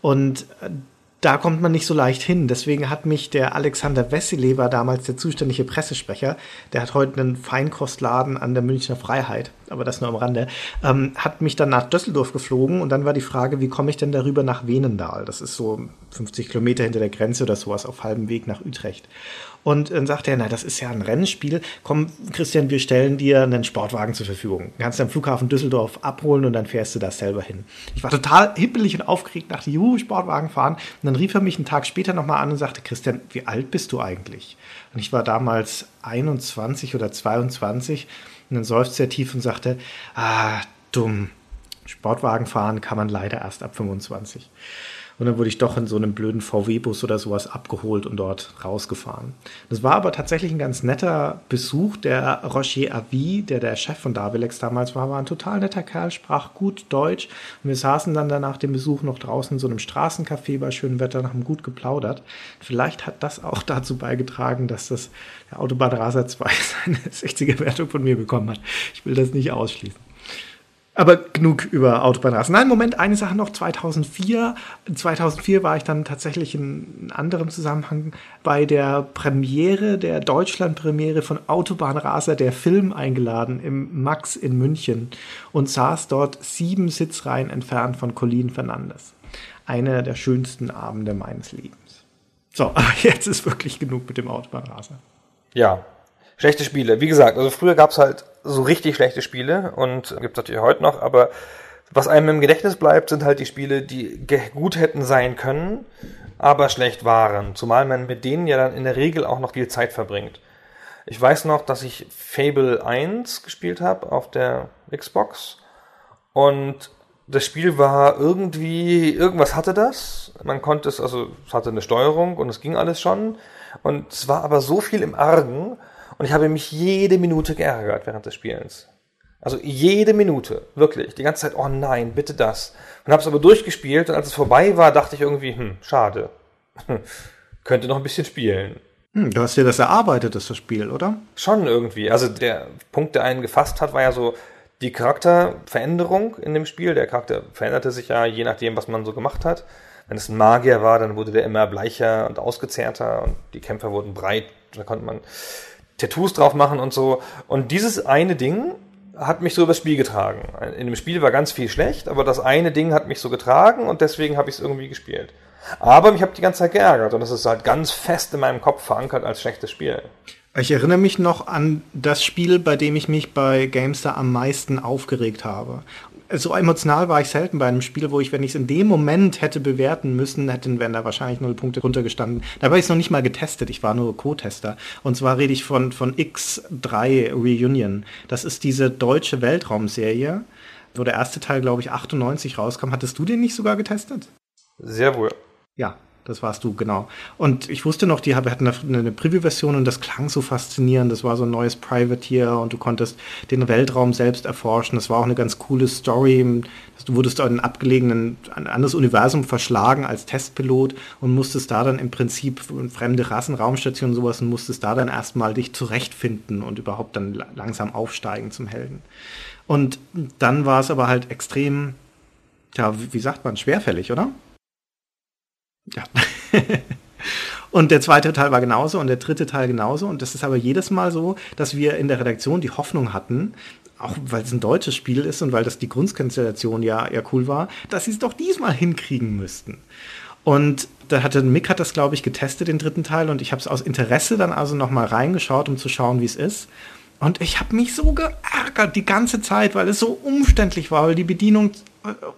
Und äh, da kommt man nicht so leicht hin. Deswegen hat mich der Alexander Wessely, war damals der zuständige Pressesprecher, der hat heute einen Feinkostladen an der Münchner Freiheit, aber das nur am Rande, ähm, hat mich dann nach Düsseldorf geflogen und dann war die Frage, wie komme ich denn darüber nach Venendahl? Das ist so 50 Kilometer hinter der Grenze oder sowas auf halbem Weg nach Utrecht. Und dann sagt er, na, das ist ja ein Rennspiel. Komm, Christian, wir stellen dir einen Sportwagen zur Verfügung. Du kannst am Flughafen Düsseldorf abholen und dann fährst du da selber hin. Ich war total hippelig und aufgeregt, dachte, juhu, Sportwagen fahren. Und dann rief er mich einen Tag später nochmal an und sagte, Christian, wie alt bist du eigentlich? Und ich war damals 21 oder 22 und dann seufzte er tief und sagte, ah, dumm. Sportwagen fahren kann man leider erst ab 25. Und dann wurde ich doch in so einem blöden VW-Bus oder sowas abgeholt und dort rausgefahren. Das war aber tatsächlich ein ganz netter Besuch. Der Roger Avi, der der Chef von Davilex damals war, war ein total netter Kerl, sprach gut Deutsch. Und wir saßen dann danach dem Besuch noch draußen in so einem Straßencafé bei schönem Wetter und haben gut geplaudert. Vielleicht hat das auch dazu beigetragen, dass das der Autobahnraser 2 seine 60er-Wertung von mir bekommen hat. Ich will das nicht ausschließen. Aber genug über Autobahnrasen. Nein, Moment, eine Sache noch. 2004. 2004 war ich dann tatsächlich in anderem Zusammenhang bei der Premiere, der Deutschland-Premiere von Autobahnraser, der Film eingeladen im Max in München und saß dort sieben Sitzreihen entfernt von Colin Fernandes. Einer der schönsten Abende meines Lebens. So, aber jetzt ist wirklich genug mit dem Autobahnraser. Ja, schlechte Spiele. Wie gesagt, also früher gab's halt so richtig schlechte Spiele und gibt natürlich heute noch, aber Was einem im Gedächtnis bleibt, sind halt die Spiele, die gut hätten sein können, aber schlecht waren. Zumal man mit denen ja dann in der Regel auch noch viel Zeit verbringt. Ich weiß noch, dass ich Fable 1 gespielt habe auf der Xbox und das Spiel war irgendwie, irgendwas hatte das. Man konnte es, also es hatte eine Steuerung und es ging alles schon. Und es war aber so viel im Argen und ich habe mich jede Minute geärgert während des Spielens. Also jede Minute, wirklich. Die ganze Zeit, oh nein, bitte das. Und habe es aber durchgespielt und als es vorbei war, dachte ich irgendwie, hm, schade. Könnte noch ein bisschen spielen. Hm, du hast dir das erarbeitet, das Spiel, oder? Schon irgendwie. Also der Punkt, der einen gefasst hat, war ja so die Charakterveränderung in dem Spiel. Der Charakter veränderte sich ja je nachdem, was man so gemacht hat. Wenn es ein Magier war, dann wurde der immer bleicher und ausgezehrter und die Kämpfer wurden breit. Da konnte man Tattoos drauf machen und so. Und dieses eine Ding hat mich so übers Spiel getragen. In dem Spiel war ganz viel schlecht, aber das eine Ding hat mich so getragen und deswegen habe ich es irgendwie gespielt. Aber mich habe die ganze Zeit geärgert und das ist halt ganz fest in meinem Kopf verankert als schlechtes Spiel. Ich erinnere mich noch an das Spiel, bei dem ich mich bei GameStar am meisten aufgeregt habe. So emotional war ich selten bei einem Spiel, wo ich, wenn ich es in dem Moment hätte bewerten müssen, hätten wären da wahrscheinlich null Punkte runtergestanden. Da habe ich es noch nicht mal getestet, ich war nur Co-Tester. Und zwar rede ich von, von X3 Reunion. Das ist diese deutsche Weltraumserie, wo der erste Teil, glaube ich, 98 rauskam. Hattest du den nicht sogar getestet? Sehr wohl. Ja, das warst du, genau. Und ich wusste noch, die hatten eine, Preview-Version und das klang so faszinierend. Das war so ein neues Privateer und du konntest den Weltraum selbst erforschen. Das war auch eine ganz coole Story. Du wurdest in abgelegenen, ein anderes Universum verschlagen als Testpilot und musstest da dann im Prinzip fremde Rassen, Raumstationen und sowas und musstest da dann erstmal dich zurechtfinden und überhaupt dann langsam aufsteigen zum Helden. Und dann war es aber halt extrem, ja, wie sagt man, schwerfällig, oder? Ja. und der zweite Teil war genauso und der dritte Teil genauso. Und das ist aber jedes Mal so, dass wir in der Redaktion die Hoffnung hatten, auch weil es ein deutsches Spiel ist und weil das die Grundkonstellation ja, ja cool war, dass sie es doch diesmal hinkriegen müssten. Und da hatte Mick hat das, glaube ich, getestet, den dritten Teil, und ich habe es aus Interesse dann also nochmal reingeschaut, um zu schauen, wie es ist. Und ich habe mich so geärgert die ganze Zeit, weil es so umständlich war, weil die Bedienung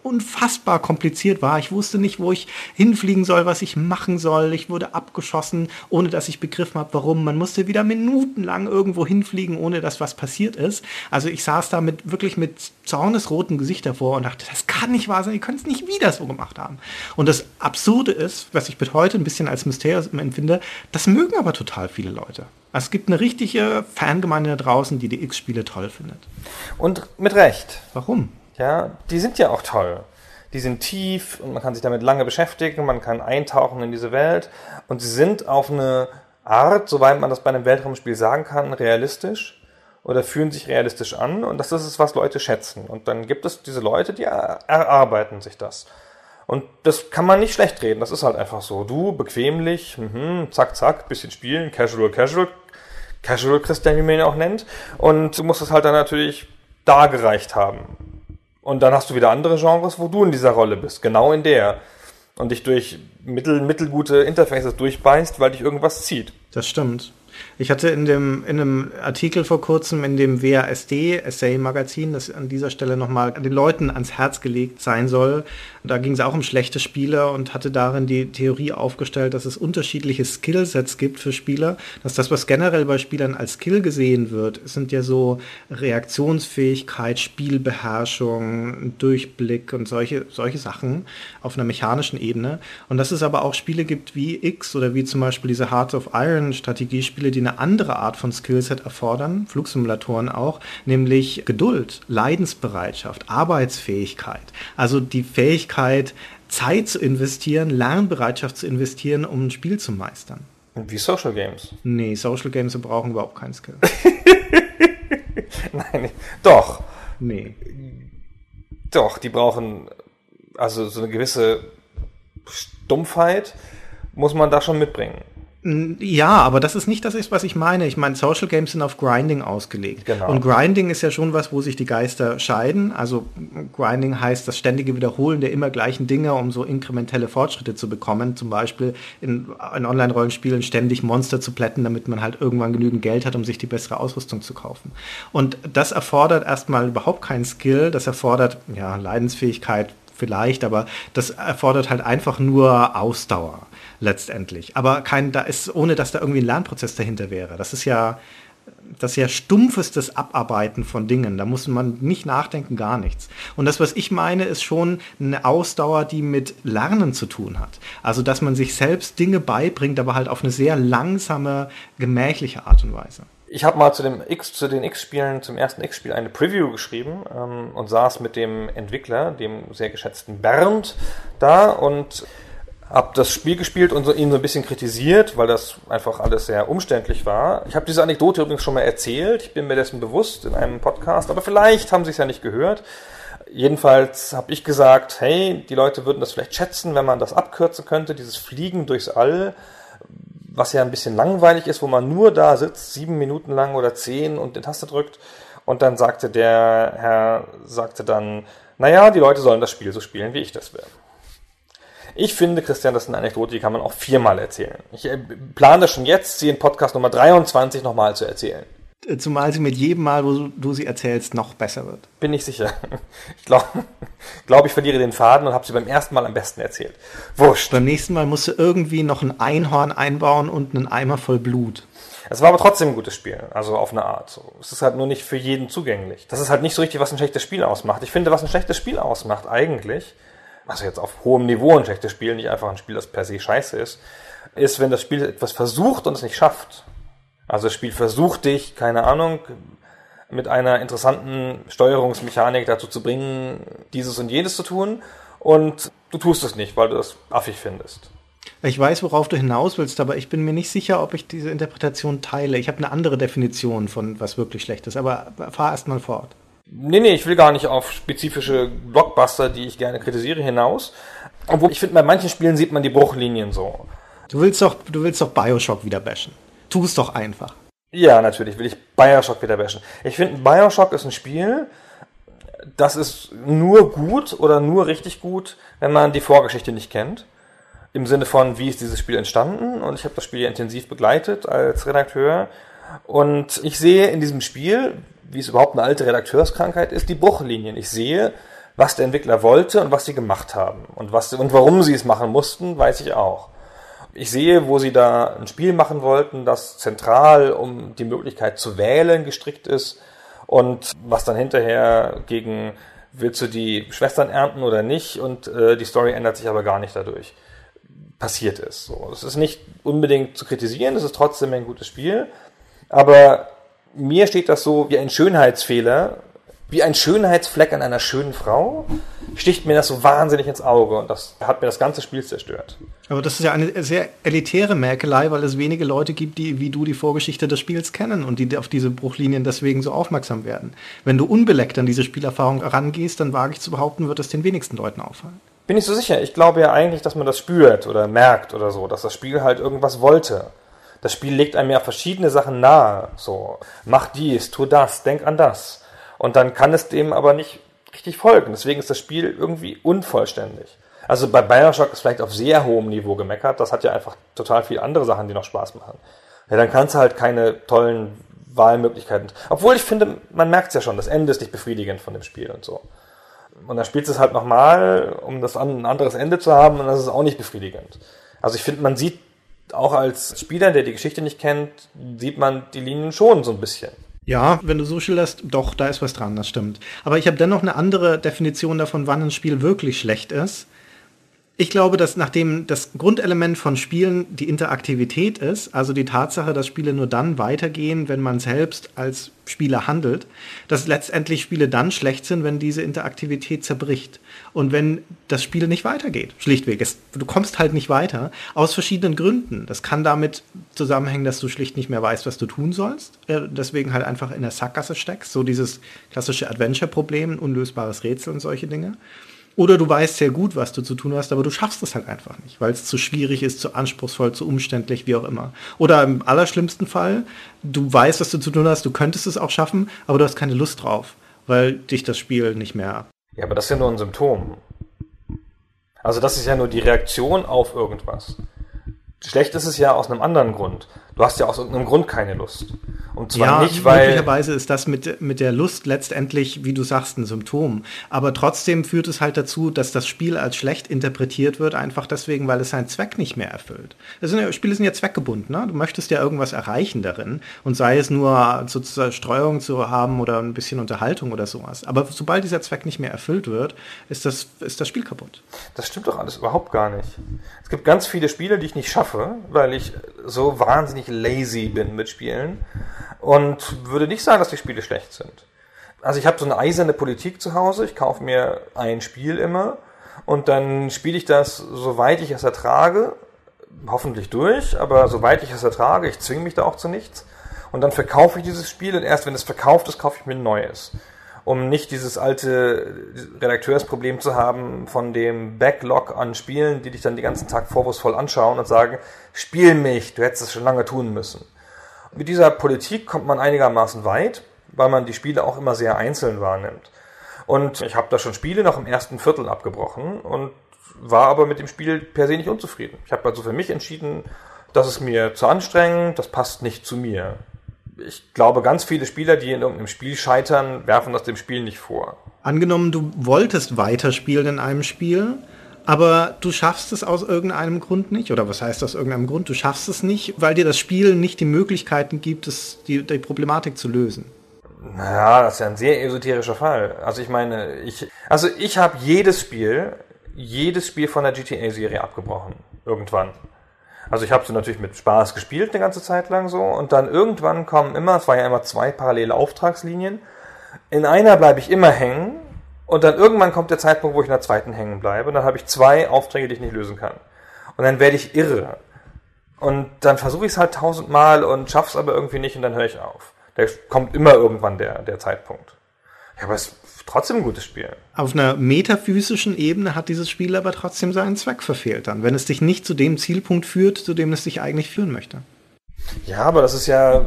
unfassbar kompliziert war. Ich wusste nicht, wo ich hinfliegen soll, was ich machen soll. Ich wurde abgeschossen, ohne dass ich begriffen habe, warum. Man musste wieder minutenlang irgendwo hinfliegen, ohne dass was passiert ist. Also ich saß da mit wirklich mit zornesrotem Gesicht davor und dachte, das kann nicht wahr sein. Ihr könnt es nicht wieder so gemacht haben. Und das Absurde ist, was ich bis heute ein bisschen als Mysterium empfinde, das mögen aber total viele Leute. Also es gibt eine richtige Fangemeinde da draußen, die die X-Spiele toll findet. Und mit Recht. Warum? Ja, die sind ja auch toll. Die sind tief und man kann sich damit lange beschäftigen, man kann eintauchen in diese Welt und sie sind auf eine Art, soweit man das bei einem Weltraumspiel sagen kann, realistisch oder fühlen sich realistisch an und das ist es, was Leute schätzen. Und dann gibt es diese Leute, die erarbeiten sich das. Und das kann man nicht schlecht reden, das ist halt einfach so. Du, bequemlich, mh, zack, zack, bisschen spielen, casual, casual, casual Christian, wie man ihn auch nennt. Und du musst es halt dann natürlich dargereicht haben. Und dann hast du wieder andere Genres, wo du in dieser Rolle bist, genau in der. Und dich durch mittel, mittelgute Interfaces durchbeißt, weil dich irgendwas zieht. Das stimmt. Ich hatte in dem in einem Artikel vor kurzem in dem WASD Essay Magazin, das an dieser Stelle nochmal den Leuten ans Herz gelegt sein soll. Da ging es auch um schlechte Spieler und hatte darin die Theorie aufgestellt, dass es unterschiedliche Skillsets gibt für Spieler. Dass das, was generell bei Spielern als Skill gesehen wird, sind ja so Reaktionsfähigkeit, Spielbeherrschung, Durchblick und solche, solche Sachen auf einer mechanischen Ebene. Und dass es aber auch Spiele gibt wie X oder wie zum Beispiel diese Hearts of Iron Strategiespiele, Spiele, die eine andere Art von Skillset erfordern, Flugsimulatoren auch, nämlich Geduld, Leidensbereitschaft, Arbeitsfähigkeit. Also die Fähigkeit, Zeit zu investieren, Lernbereitschaft zu investieren, um ein Spiel zu meistern. Wie Social Games? Nee, Social Games brauchen überhaupt keinen Skill. Nein, doch. Nee. Doch, die brauchen also so eine gewisse Stumpfheit muss man da schon mitbringen. Ja, aber das ist nicht das, ist, was ich meine. Ich meine, Social Games sind auf Grinding ausgelegt. Genau. Und Grinding ist ja schon was, wo sich die Geister scheiden. Also Grinding heißt das ständige Wiederholen der immer gleichen Dinge, um so inkrementelle Fortschritte zu bekommen. Zum Beispiel in, in Online-Rollenspielen ständig Monster zu plätten, damit man halt irgendwann genügend Geld hat, um sich die bessere Ausrüstung zu kaufen. Und das erfordert erstmal überhaupt keinen Skill. Das erfordert ja Leidensfähigkeit vielleicht, aber das erfordert halt einfach nur Ausdauer letztendlich. Aber kein, da ist, ohne dass da irgendwie ein Lernprozess dahinter wäre. Das ist ja, das ist ja stumpfestes Abarbeiten von Dingen. Da muss man nicht nachdenken, gar nichts. Und das, was ich meine, ist schon eine Ausdauer, die mit Lernen zu tun hat. Also, dass man sich selbst Dinge beibringt, aber halt auf eine sehr langsame, gemächliche Art und Weise. Ich habe mal zu, dem X, zu den X-Spielen, zum ersten X-Spiel eine Preview geschrieben ähm, und saß mit dem Entwickler, dem sehr geschätzten Bernd, da und habe das Spiel gespielt und so, ihn so ein bisschen kritisiert, weil das einfach alles sehr umständlich war. Ich habe diese Anekdote übrigens schon mal erzählt, ich bin mir dessen bewusst in einem Podcast, aber vielleicht haben sie es ja nicht gehört. Jedenfalls habe ich gesagt, hey, die Leute würden das vielleicht schätzen, wenn man das abkürzen könnte, dieses Fliegen durchs All, was ja ein bisschen langweilig ist, wo man nur da sitzt, sieben Minuten lang oder zehn und den Taste drückt. Und dann sagte der Herr, sagte dann, naja, die Leute sollen das Spiel so spielen, wie ich das will. Ich finde, Christian, das ist eine Anekdote, die kann man auch viermal erzählen. Ich äh, plane schon jetzt, sie in Podcast Nummer 23 nochmal zu erzählen. Zumal sie mit jedem Mal, wo du sie erzählst, noch besser wird. Bin ich sicher. Ich glaube, glaub, ich verliere den Faden und habe sie beim ersten Mal am besten erzählt. Wurscht. Beim nächsten Mal musst du irgendwie noch ein Einhorn einbauen und einen Eimer voll Blut. Es war aber trotzdem ein gutes Spiel, also auf eine Art. Es ist halt nur nicht für jeden zugänglich. Das ist halt nicht so richtig, was ein schlechtes Spiel ausmacht. Ich finde, was ein schlechtes Spiel ausmacht, eigentlich, also jetzt auf hohem Niveau ein schlechtes Spiel, nicht einfach ein Spiel, das per se scheiße ist, ist, wenn das Spiel etwas versucht und es nicht schafft. Also das Spiel versucht dich, keine Ahnung, mit einer interessanten Steuerungsmechanik dazu zu bringen, dieses und jenes zu tun und du tust es nicht, weil du das affig findest. Ich weiß, worauf du hinaus willst, aber ich bin mir nicht sicher, ob ich diese Interpretation teile. Ich habe eine andere Definition von was wirklich schlecht ist, aber fahr erst mal fort. Nee, nee, ich will gar nicht auf spezifische Blockbuster, die ich gerne kritisiere, hinaus. Obwohl ich finde, bei manchen Spielen sieht man die Bruchlinien so. Du willst doch, du willst doch Bioshock wieder bashen. Tu es doch einfach. Ja, natürlich will ich Bioshock wieder bashen. Ich finde, Bioshock ist ein Spiel, das ist nur gut oder nur richtig gut, wenn man die Vorgeschichte nicht kennt. Im Sinne von, wie ist dieses Spiel entstanden? Und ich habe das Spiel intensiv begleitet als Redakteur. Und ich sehe in diesem Spiel, wie es überhaupt eine alte Redakteurskrankheit ist, die Bruchlinien. Ich sehe, was der Entwickler wollte und was sie gemacht haben. Und, was, und warum sie es machen mussten, weiß ich auch. Ich sehe, wo sie da ein Spiel machen wollten, das zentral um die Möglichkeit zu wählen gestrickt ist und was dann hinterher gegen willst du die Schwestern ernten oder nicht und äh, die Story ändert sich aber gar nicht dadurch passiert ist. So, es ist nicht unbedingt zu kritisieren, es ist trotzdem ein gutes Spiel, aber mir steht das so wie ein Schönheitsfehler, wie ein Schönheitsfleck an einer schönen Frau, sticht mir das so wahnsinnig ins Auge und das hat mir das ganze Spiel zerstört. Aber das ist ja eine sehr elitäre Merkelei, weil es wenige Leute gibt, die wie du die Vorgeschichte des Spiels kennen und die auf diese Bruchlinien deswegen so aufmerksam werden. Wenn du unbeleckt an diese Spielerfahrung rangehst, dann wage ich zu behaupten, wird es den wenigsten Leuten auffallen. Bin ich so sicher. Ich glaube ja eigentlich, dass man das spürt oder merkt oder so, dass das Spiel halt irgendwas wollte. Das Spiel legt einem ja verschiedene Sachen nahe. So, mach dies, tu das, denk an das. Und dann kann es dem aber nicht richtig folgen. Deswegen ist das Spiel irgendwie unvollständig. Also bei Bioshock ist vielleicht auf sehr hohem Niveau gemeckert. Das hat ja einfach total viele andere Sachen, die noch Spaß machen. Ja, dann kannst du halt keine tollen Wahlmöglichkeiten. Obwohl ich finde, man merkt es ja schon, das Ende ist nicht befriedigend von dem Spiel und so. Und dann spielst du es halt nochmal, um das ein anderes Ende zu haben, und das ist auch nicht befriedigend. Also ich finde, man sieht auch als Spieler, der die Geschichte nicht kennt, sieht man die Linien schon so ein bisschen. Ja, wenn du so schilderst, doch, da ist was dran, das stimmt. Aber ich habe dennoch eine andere Definition davon, wann ein Spiel wirklich schlecht ist. Ich glaube, dass nachdem das Grundelement von Spielen die Interaktivität ist, also die Tatsache, dass Spiele nur dann weitergehen, wenn man selbst als Spieler handelt, dass letztendlich Spiele dann schlecht sind, wenn diese Interaktivität zerbricht. Und wenn das Spiel nicht weitergeht, schlichtweg. Es, du kommst halt nicht weiter, aus verschiedenen Gründen. Das kann damit zusammenhängen, dass du schlicht nicht mehr weißt, was du tun sollst. Äh, deswegen halt einfach in der Sackgasse steckst. So dieses klassische Adventure-Problem, unlösbares Rätsel und solche Dinge. Oder du weißt sehr gut, was du zu tun hast, aber du schaffst es halt einfach nicht, weil es zu schwierig ist, zu anspruchsvoll, zu umständlich, wie auch immer. Oder im allerschlimmsten Fall, du weißt, was du zu tun hast, du könntest es auch schaffen, aber du hast keine Lust drauf, weil dich das Spiel nicht mehr. Ja, aber das ist ja nur ein Symptom. Also das ist ja nur die Reaktion auf irgendwas. Schlecht ist es ja aus einem anderen Grund. Du hast ja aus irgendeinem Grund keine Lust. Und zwar ja, nicht, weil. Möglicherweise ist das mit, mit der Lust letztendlich, wie du sagst, ein Symptom. Aber trotzdem führt es halt dazu, dass das Spiel als schlecht interpretiert wird, einfach deswegen, weil es seinen Zweck nicht mehr erfüllt. Ja, Spiele sind ja zweckgebunden. Ne? Du möchtest ja irgendwas erreichen darin. Und sei es nur sozusagen Streuung zu haben oder ein bisschen Unterhaltung oder sowas. Aber sobald dieser Zweck nicht mehr erfüllt wird, ist das, ist das Spiel kaputt. Das stimmt doch alles überhaupt gar nicht. Es gibt ganz viele Spiele, die ich nicht schaffe, weil ich so wahnsinnig lazy bin mit Spielen und würde nicht sagen, dass die Spiele schlecht sind. Also ich habe so eine eiserne Politik zu Hause. Ich kaufe mir ein Spiel immer und dann spiele ich das, soweit ich es ertrage, hoffentlich durch, aber soweit ich es ertrage, ich zwinge mich da auch zu nichts. Und dann verkaufe ich dieses Spiel und erst wenn es verkauft ist, kaufe ich mir ein neues. Um nicht dieses alte Redakteursproblem zu haben von dem Backlog an Spielen, die dich dann den ganzen Tag vorwurfsvoll anschauen und sagen, spiel mich, du hättest es schon lange tun müssen. Mit dieser Politik kommt man einigermaßen weit, weil man die Spiele auch immer sehr einzeln wahrnimmt. Und ich habe da schon Spiele noch im ersten Viertel abgebrochen und war aber mit dem Spiel per se nicht unzufrieden. Ich habe also für mich entschieden, das ist mir zu anstrengend, das passt nicht zu mir. Ich glaube, ganz viele Spieler, die in irgendeinem Spiel scheitern, werfen das dem Spiel nicht vor. Angenommen, du wolltest weiterspielen in einem Spiel, aber du schaffst es aus irgendeinem Grund nicht. Oder was heißt aus irgendeinem Grund? Du schaffst es nicht, weil dir das Spiel nicht die Möglichkeiten gibt, es, die, die Problematik zu lösen. Naja, das ist ja ein sehr esoterischer Fall. Also ich meine, ich, also ich habe jedes Spiel, jedes Spiel von der GTA-Serie abgebrochen. Irgendwann. Also ich habe sie natürlich mit Spaß gespielt eine ganze Zeit lang so und dann irgendwann kommen immer, es waren ja immer zwei parallele Auftragslinien. In einer bleibe ich immer hängen und dann irgendwann kommt der Zeitpunkt, wo ich in der zweiten hängen bleibe. Und dann habe ich zwei Aufträge, die ich nicht lösen kann. Und dann werde ich irre. Und dann versuche ich es halt tausendmal und schaff's aber irgendwie nicht und dann höre ich auf. Da kommt immer irgendwann der, der Zeitpunkt. Ja, aber es trotzdem ein gutes Spiel. Auf einer metaphysischen Ebene hat dieses Spiel aber trotzdem seinen Zweck verfehlt dann, wenn es dich nicht zu dem Zielpunkt führt, zu dem es dich eigentlich führen möchte. Ja, aber das ist ja,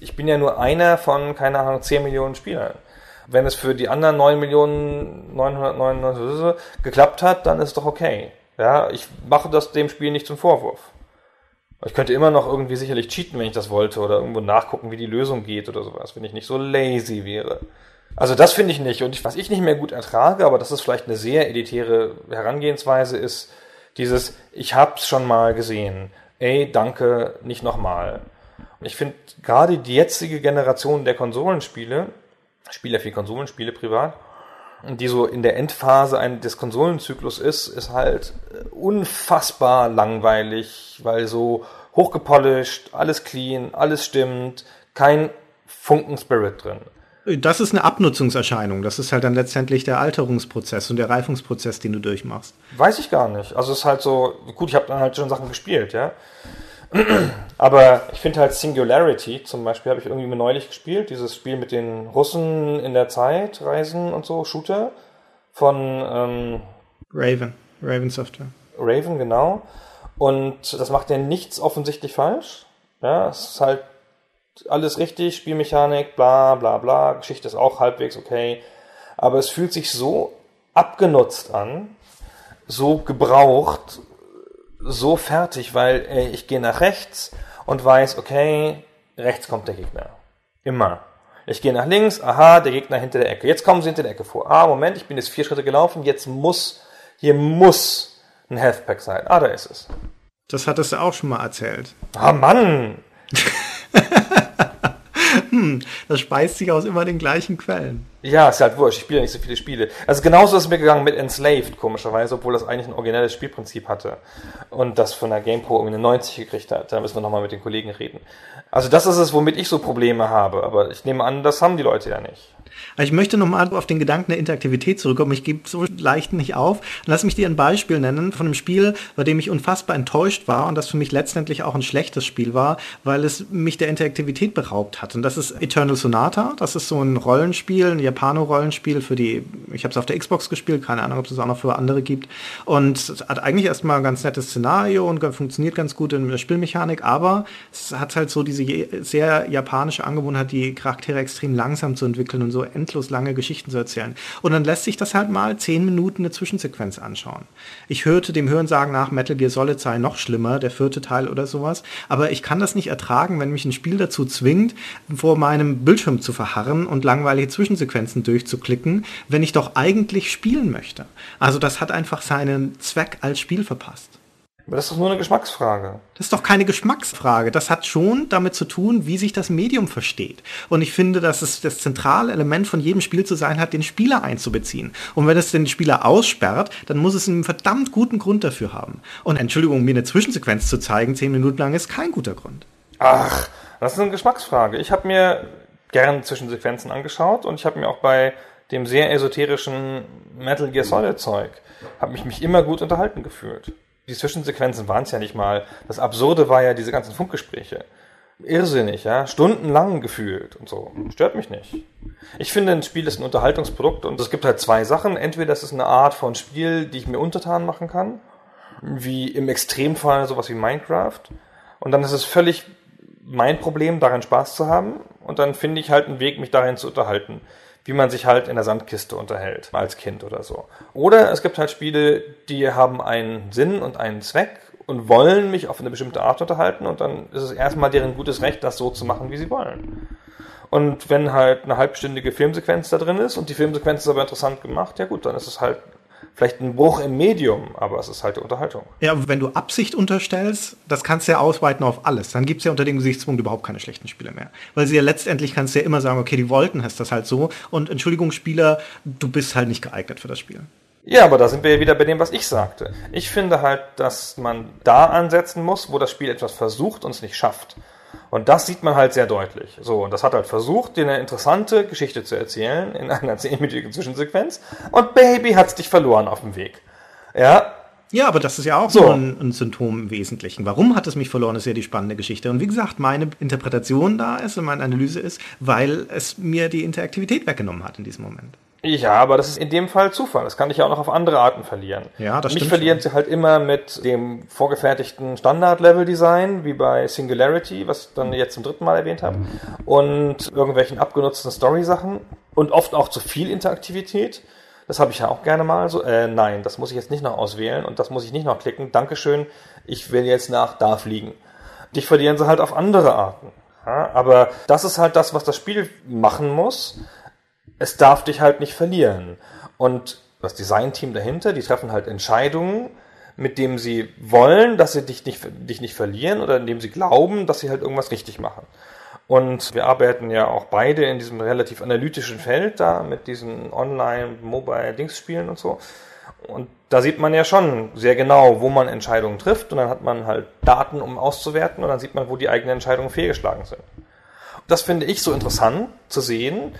ich bin ja nur einer von, keine Ahnung, 10 Millionen Spielern. Wenn es für die anderen 9.999 geklappt hat, dann ist es doch okay. Ja, ich mache das dem Spiel nicht zum Vorwurf. Ich könnte immer noch irgendwie sicherlich cheaten, wenn ich das wollte, oder irgendwo nachgucken, wie die Lösung geht oder sowas, wenn ich nicht so lazy wäre. Also das finde ich nicht. Und was ich nicht mehr gut ertrage, aber das ist vielleicht eine sehr editäre Herangehensweise, ist dieses, ich hab's schon mal gesehen. Ey, danke, nicht nochmal. Ich finde gerade die jetzige Generation der Konsolenspiele spiele ja viel Konsolenspiele privat. Die so in der Endphase des Konsolenzyklus ist, ist halt äh, unfassbar langweilig, weil so hochgepolished, alles clean, alles stimmt, kein Funken Spirit drin. Das ist eine Abnutzungserscheinung. Das ist halt dann letztendlich der Alterungsprozess und der Reifungsprozess, den du durchmachst. Weiß ich gar nicht. Also es ist halt so, gut, ich habe dann halt schon Sachen gespielt, ja. Aber ich finde halt Singularity zum Beispiel habe ich irgendwie neulich gespielt, dieses Spiel mit den Russen in der Zeit, Reisen und so, Shooter von ähm, Raven, Raven Software. Raven, genau. Und das macht ja nichts offensichtlich falsch. Ja, es ist halt alles richtig, Spielmechanik, bla bla bla, Geschichte ist auch halbwegs okay. Aber es fühlt sich so abgenutzt an, so gebraucht, so fertig, weil ey, ich gehe nach rechts und weiß, okay, rechts kommt der Gegner. Immer. Ich gehe nach links, aha, der Gegner hinter der Ecke. Jetzt kommen sie hinter der Ecke vor. Ah, Moment, ich bin jetzt vier Schritte gelaufen, jetzt muss, hier muss ein Health Pack sein. Ah, da ist es. Das hattest du auch schon mal erzählt. Ah, Mann! hm, das speist sich aus immer den gleichen Quellen. Ja, ist halt wurscht. Ich spiele ja nicht so viele Spiele. Also genauso ist es mir gegangen mit Enslaved, komischerweise, obwohl das eigentlich ein originelles Spielprinzip hatte. Und das von der GamePro irgendwie eine 90 gekriegt hat. Da müssen wir nochmal mit den Kollegen reden. Also das ist es, womit ich so Probleme habe. Aber ich nehme an, das haben die Leute ja nicht. Ich möchte nochmal auf den Gedanken der Interaktivität zurückkommen. Ich gebe so leicht nicht auf. Lass mich dir ein Beispiel nennen von einem Spiel, bei dem ich unfassbar enttäuscht war und das für mich letztendlich auch ein schlechtes Spiel war, weil es mich der Interaktivität beraubt hat. Und das ist Eternal Sonata. Das ist so ein Rollenspiel, ein Japano-Rollenspiel für die, ich habe es auf der Xbox gespielt, keine Ahnung, ob es auch noch für andere gibt. Und es hat eigentlich erstmal ein ganz nettes Szenario und funktioniert ganz gut in der Spielmechanik, aber es hat halt so diese sehr japanische Angewohnheit, die Charaktere extrem langsam zu entwickeln und so endlos lange Geschichten zu erzählen. Und dann lässt sich das halt mal zehn Minuten eine Zwischensequenz anschauen. Ich hörte dem Hörensagen nach, Metal Gear Solid sei noch schlimmer, der vierte Teil oder sowas. Aber ich kann das nicht ertragen, wenn mich ein Spiel dazu zwingt, vor meinem Bildschirm zu verharren und langweilige Zwischensequenzen durchzuklicken, wenn ich doch eigentlich spielen möchte. Also das hat einfach seinen Zweck als Spiel verpasst. Aber das ist doch nur eine Geschmacksfrage. Das ist doch keine Geschmacksfrage. Das hat schon damit zu tun, wie sich das Medium versteht. Und ich finde, dass es das zentrale Element von jedem Spiel zu sein hat, den Spieler einzubeziehen. Und wenn es den Spieler aussperrt, dann muss es einen verdammt guten Grund dafür haben. Und Entschuldigung, mir eine Zwischensequenz zu zeigen, zehn Minuten lang, ist kein guter Grund. Ach, das ist eine Geschmacksfrage. Ich habe mir gern Zwischensequenzen angeschaut und ich habe mir auch bei dem sehr esoterischen Metal Gear Solid Zeug, habe mich, mich immer gut unterhalten gefühlt. Die Zwischensequenzen waren es ja nicht mal. Das Absurde war ja diese ganzen Funkgespräche. Irrsinnig, ja. Stundenlang gefühlt und so. Stört mich nicht. Ich finde, ein Spiel ist ein Unterhaltungsprodukt und es gibt halt zwei Sachen. Entweder es ist eine Art von Spiel, die ich mir untertan machen kann, wie im Extremfall sowas wie Minecraft. Und dann ist es völlig mein Problem, darin Spaß zu haben. Und dann finde ich halt einen Weg, mich darin zu unterhalten wie man sich halt in der Sandkiste unterhält, als Kind oder so. Oder es gibt halt Spiele, die haben einen Sinn und einen Zweck und wollen mich auf eine bestimmte Art unterhalten und dann ist es erstmal deren gutes Recht, das so zu machen, wie sie wollen. Und wenn halt eine halbstündige Filmsequenz da drin ist und die Filmsequenz ist aber interessant gemacht, ja gut, dann ist es halt vielleicht ein Bruch im Medium, aber es ist halt die Unterhaltung. Ja, wenn du Absicht unterstellst, das kannst du ja ausweiten auf alles. Dann gibt es ja unter dem Gesichtspunkt überhaupt keine schlechten Spiele mehr. Weil sie ja letztendlich kannst du ja immer sagen, okay, die wollten es das halt so und Entschuldigung, Spieler, du bist halt nicht geeignet für das Spiel. Ja, aber da sind wir wieder bei dem, was ich sagte. Ich finde halt, dass man da ansetzen muss, wo das Spiel etwas versucht und es nicht schafft. Und das sieht man halt sehr deutlich. So, und das hat halt versucht, dir eine interessante Geschichte zu erzählen in einer zehnminütigen Zwischensequenz. Und Baby hat's dich verloren auf dem Weg. Ja. Ja, aber das ist ja auch so ein, ein, Symptom im Wesentlichen. Warum hat es mich verloren, ist ja die spannende Geschichte. Und wie gesagt, meine Interpretation da ist und meine Analyse ist, weil es mir die Interaktivität weggenommen hat in diesem Moment. Ja, aber das ist in dem Fall Zufall. Das kann ich ja auch noch auf andere Arten verlieren. Ja, das Mich stimmt. verlieren sie halt immer mit dem vorgefertigten Standard-Level-Design, wie bei Singularity, was ich dann jetzt zum dritten Mal erwähnt habe, und irgendwelchen abgenutzten Story-Sachen und oft auch zu viel Interaktivität. Das habe ich ja auch gerne mal so. Äh, nein, das muss ich jetzt nicht noch auswählen und das muss ich nicht noch klicken. Dankeschön, ich will jetzt nach da fliegen. Dich verlieren sie halt auf andere Arten. Ja, aber das ist halt das, was das Spiel machen muss es darf dich halt nicht verlieren. Und das Designteam dahinter, die treffen halt Entscheidungen, mit dem sie wollen, dass sie dich nicht, dich nicht verlieren oder indem sie glauben, dass sie halt irgendwas richtig machen. Und wir arbeiten ja auch beide in diesem relativ analytischen Feld da mit diesen Online-Mobile-Dings-Spielen und so. Und da sieht man ja schon sehr genau, wo man Entscheidungen trifft und dann hat man halt Daten, um auszuwerten und dann sieht man, wo die eigenen Entscheidungen fehlgeschlagen sind. Das finde ich so interessant zu sehen,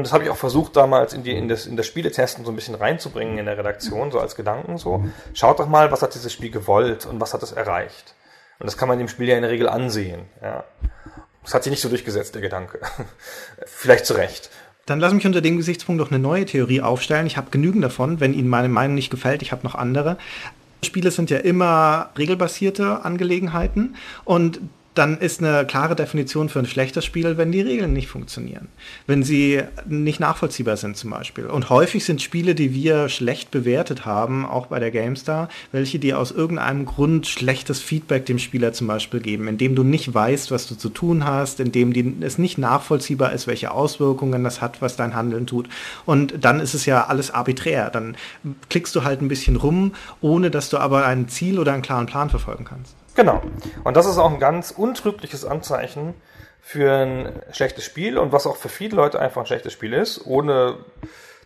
und das habe ich auch versucht, damals in, die, in, das, in das Spieletesten so ein bisschen reinzubringen in der Redaktion, so als Gedanken so. Schaut doch mal, was hat dieses Spiel gewollt und was hat es erreicht. Und das kann man dem Spiel ja in der Regel ansehen. Ja. Das hat sich nicht so durchgesetzt, der Gedanke. Vielleicht zu Recht. Dann lass mich unter dem Gesichtspunkt noch eine neue Theorie aufstellen. Ich habe genügend davon. Wenn Ihnen meine Meinung nicht gefällt, ich habe noch andere. Spiele sind ja immer regelbasierte Angelegenheiten und dann ist eine klare Definition für ein schlechtes Spiel, wenn die Regeln nicht funktionieren. Wenn sie nicht nachvollziehbar sind zum Beispiel. Und häufig sind Spiele, die wir schlecht bewertet haben, auch bei der GameStar, welche dir aus irgendeinem Grund schlechtes Feedback dem Spieler zum Beispiel geben, indem du nicht weißt, was du zu tun hast, indem die, es nicht nachvollziehbar ist, welche Auswirkungen das hat, was dein Handeln tut. Und dann ist es ja alles arbiträr. Dann klickst du halt ein bisschen rum, ohne dass du aber ein Ziel oder einen klaren Plan verfolgen kannst. Genau. Und das ist auch ein ganz untrügliches Anzeichen für ein schlechtes Spiel und was auch für viele Leute einfach ein schlechtes Spiel ist, ohne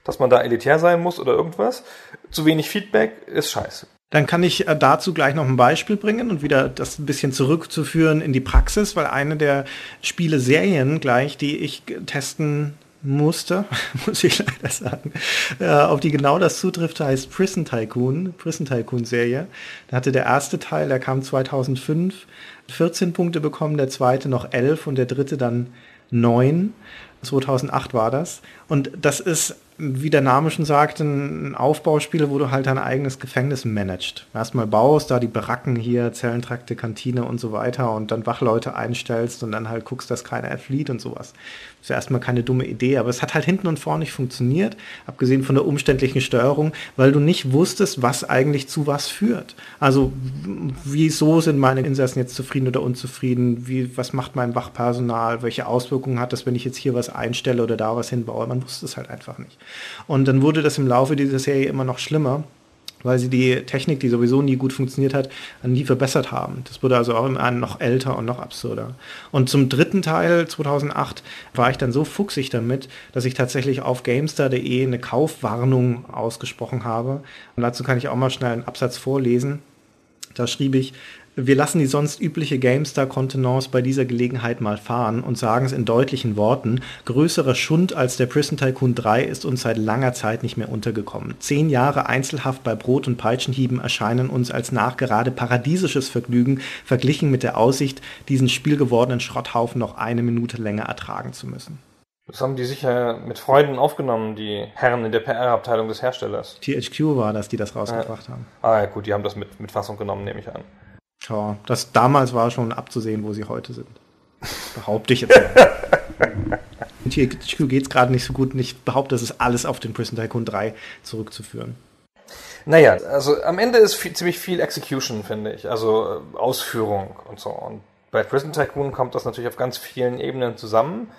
dass man da elitär sein muss oder irgendwas. Zu wenig Feedback ist scheiße. Dann kann ich äh, dazu gleich noch ein Beispiel bringen und wieder das ein bisschen zurückzuführen in die Praxis, weil eine der Spiele-Serien gleich, die ich testen musste, muss ich leider sagen, äh, auf die genau das zutrifft, heißt Prison Tycoon, Prison Tycoon Serie. Da hatte der erste Teil, der kam 2005, 14 Punkte bekommen, der zweite noch 11 und der dritte dann 9. 2008 war das. Und das ist wie der Name schon sagt, ein Aufbauspiel, wo du halt dein eigenes Gefängnis managst. Erstmal baust, da die Baracken hier, Zellentrakte, Kantine und so weiter und dann Wachleute einstellst und dann halt guckst, dass keiner entflieht und sowas. Das ist ja erstmal keine dumme Idee, aber es hat halt hinten und vorne nicht funktioniert, abgesehen von der umständlichen Steuerung, weil du nicht wusstest, was eigentlich zu was führt. Also, wieso sind meine Insassen jetzt zufrieden oder unzufrieden? Wie, was macht mein Wachpersonal? Welche Auswirkungen hat das, wenn ich jetzt hier was einstelle oder da was hinbaue? Man wusste es halt einfach nicht. Und dann wurde das im Laufe dieser Serie immer noch schlimmer weil sie die Technik, die sowieso nie gut funktioniert hat, nie verbessert haben. Das wurde also auch immer noch älter und noch absurder. Und zum dritten Teil 2008 war ich dann so fuchsig damit, dass ich tatsächlich auf GameStar.de eine Kaufwarnung ausgesprochen habe. Und dazu kann ich auch mal schnell einen Absatz vorlesen. Da schrieb ich, wir lassen die sonst übliche GameStar-Kontenance bei dieser Gelegenheit mal fahren und sagen es in deutlichen Worten. Größerer Schund als der Prison Tycoon 3 ist uns seit langer Zeit nicht mehr untergekommen. Zehn Jahre Einzelhaft bei Brot- und Peitschenhieben erscheinen uns als nachgerade paradiesisches Vergnügen, verglichen mit der Aussicht, diesen spielgewordenen Schrotthaufen noch eine Minute länger ertragen zu müssen. Das haben die sicher mit Freuden aufgenommen, die Herren in der PR-Abteilung des Herstellers. THQ war das, die das rausgebracht ja. haben. Ah ja, gut, die haben das mit, mit Fassung genommen, nehme ich an. Ja, das damals war schon abzusehen, wo sie heute sind. Behaupte ich jetzt mal. Und hier geht es gerade nicht so gut und ich behaupte, das ist alles auf den Prison Tycoon 3 zurückzuführen. Naja, also am Ende ist viel, ziemlich viel Execution, finde ich. Also äh, Ausführung und so. Und bei Prison Tycoon kommt das natürlich auf ganz vielen Ebenen zusammen.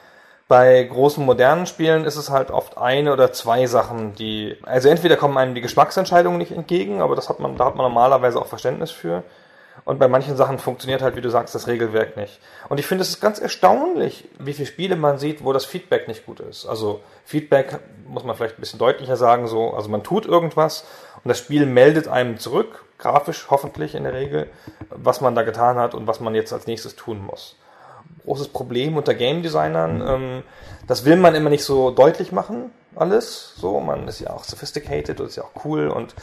Bei großen modernen Spielen ist es halt oft eine oder zwei Sachen, die, also entweder kommen einem die Geschmacksentscheidungen nicht entgegen, aber das hat man, da hat man normalerweise auch Verständnis für. Und bei manchen Sachen funktioniert halt, wie du sagst, das Regelwerk nicht. Und ich finde, es ganz erstaunlich, wie viele Spiele man sieht, wo das Feedback nicht gut ist. Also Feedback muss man vielleicht ein bisschen deutlicher sagen, so, also man tut irgendwas und das Spiel meldet einem zurück, grafisch hoffentlich in der Regel, was man da getan hat und was man jetzt als nächstes tun muss. Großes Problem unter Game Designern, ähm, das will man immer nicht so deutlich machen, alles. So, man ist ja auch sophisticated und ist ja auch cool und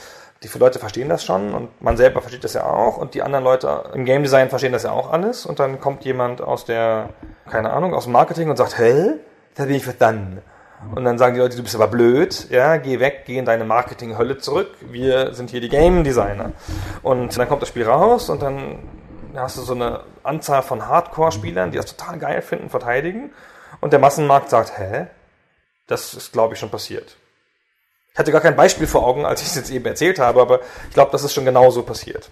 die Leute verstehen das schon und man selber versteht das ja auch und die anderen Leute im Game Design verstehen das ja auch alles und dann kommt jemand aus der, keine Ahnung, aus dem Marketing und sagt, hä? Das bin ich verstanden. Und dann sagen die Leute, du bist aber blöd, ja, geh weg, geh in deine Marketing-Hölle zurück, wir sind hier die Game Designer. Und dann kommt das Spiel raus und dann hast du so eine Anzahl von Hardcore-Spielern, die das total geil finden, verteidigen und der Massenmarkt sagt, hä? Das ist, glaube ich, schon passiert. Ich hatte gar kein Beispiel vor Augen, als ich es jetzt eben erzählt habe, aber ich glaube, das ist schon genauso passiert.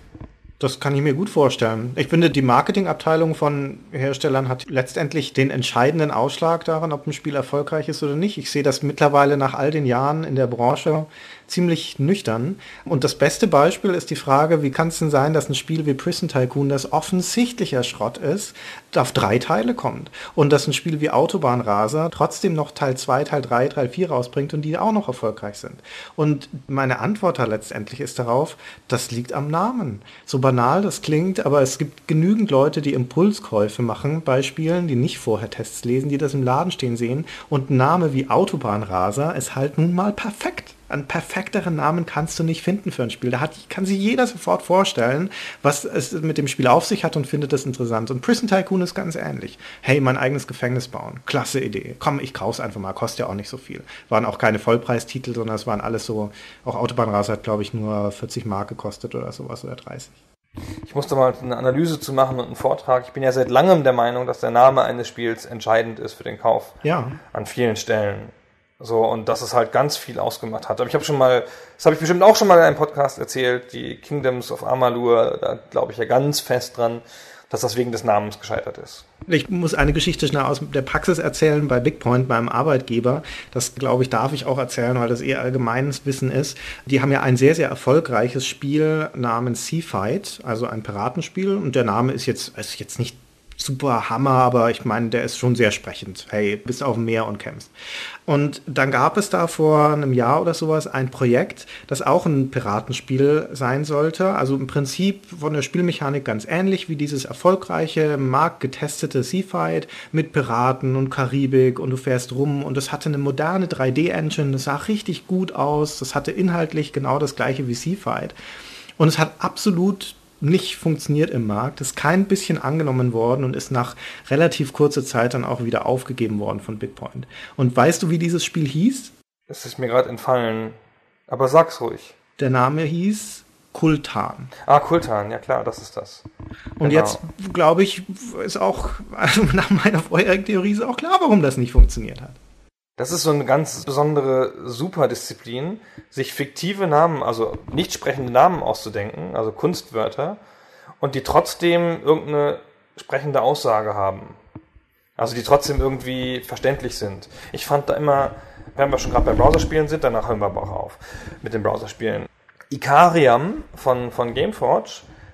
Das kann ich mir gut vorstellen. Ich finde, die Marketingabteilung von Herstellern hat letztendlich den entscheidenden Ausschlag daran, ob ein Spiel erfolgreich ist oder nicht. Ich sehe das mittlerweile nach all den Jahren in der Branche ziemlich nüchtern. Und das beste Beispiel ist die Frage, wie kann es denn sein, dass ein Spiel wie Prison Tycoon, das offensichtlicher Schrott ist, auf drei Teile kommt. Und dass ein Spiel wie Autobahnraser trotzdem noch Teil 2, Teil 3, Teil 4 rausbringt und die auch noch erfolgreich sind. Und meine Antwort da letztendlich ist darauf, das liegt am Namen. So banal das klingt, aber es gibt genügend Leute, die Impulskäufe machen bei Spielen, die nicht vorher Tests lesen, die das im Laden stehen sehen. Und ein Name wie Autobahnraser ist halt nun mal perfekt einen perfekteren Namen kannst du nicht finden für ein Spiel. Da hat, kann sich jeder sofort vorstellen, was es mit dem Spiel auf sich hat und findet das interessant. Und Prison Tycoon ist ganz ähnlich. Hey, mein eigenes Gefängnis bauen. Klasse Idee. Komm, ich kauf's einfach mal. Kostet ja auch nicht so viel. Waren auch keine Vollpreistitel, sondern es waren alles so, auch Autobahnraser hat, glaube ich, nur 40 Mark gekostet oder sowas oder 30. Ich musste mal eine Analyse zu machen und einen Vortrag. Ich bin ja seit langem der Meinung, dass der Name eines Spiels entscheidend ist für den Kauf. Ja. An vielen Stellen. So, und dass es halt ganz viel ausgemacht hat. Aber ich habe schon mal, das habe ich bestimmt auch schon mal in einem Podcast erzählt, die Kingdoms of Amalur, da glaube ich ja ganz fest dran, dass das wegen des Namens gescheitert ist. Ich muss eine Geschichte schnell aus der Praxis erzählen bei Bigpoint, meinem Arbeitgeber. Das, glaube ich, darf ich auch erzählen, weil das eher allgemeines Wissen ist. Die haben ja ein sehr, sehr erfolgreiches Spiel namens Sea Fight, also ein Piratenspiel. Und der Name ist jetzt, ist jetzt nicht super Hammer, aber ich meine, der ist schon sehr sprechend. Hey, bist auf dem Meer und kämpfst. Und dann gab es da vor einem Jahr oder sowas ein Projekt, das auch ein Piratenspiel sein sollte. Also im Prinzip von der Spielmechanik ganz ähnlich wie dieses erfolgreiche, marktgetestete Seafight mit Piraten und Karibik und du fährst rum und es hatte eine moderne 3D-Engine, das sah richtig gut aus, das hatte inhaltlich genau das gleiche wie Seafight. Und es hat absolut nicht funktioniert im Markt, ist kein bisschen angenommen worden und ist nach relativ kurzer Zeit dann auch wieder aufgegeben worden von Bitpoint. Und weißt du, wie dieses Spiel hieß? Es ist mir gerade entfallen. Aber sag's ruhig. Der Name hieß Kultan. Ah, Kultan, ja klar, das ist das. Und Genau. jetzt, glaube ich, ist auch, also nach meiner vorherigen Theorie ist auch klar, warum das nicht funktioniert hat. Das ist so eine ganz besondere Superdisziplin, sich fiktive Namen, also nicht sprechende Namen auszudenken, also Kunstwörter, und die trotzdem irgendeine sprechende Aussage haben. Also die trotzdem irgendwie verständlich sind. Ich fand da immer, wenn wir schon gerade bei Browserspielen sind, danach hören wir aber auch auf mit den Browserspielen. Ikariam von, von Gameforge,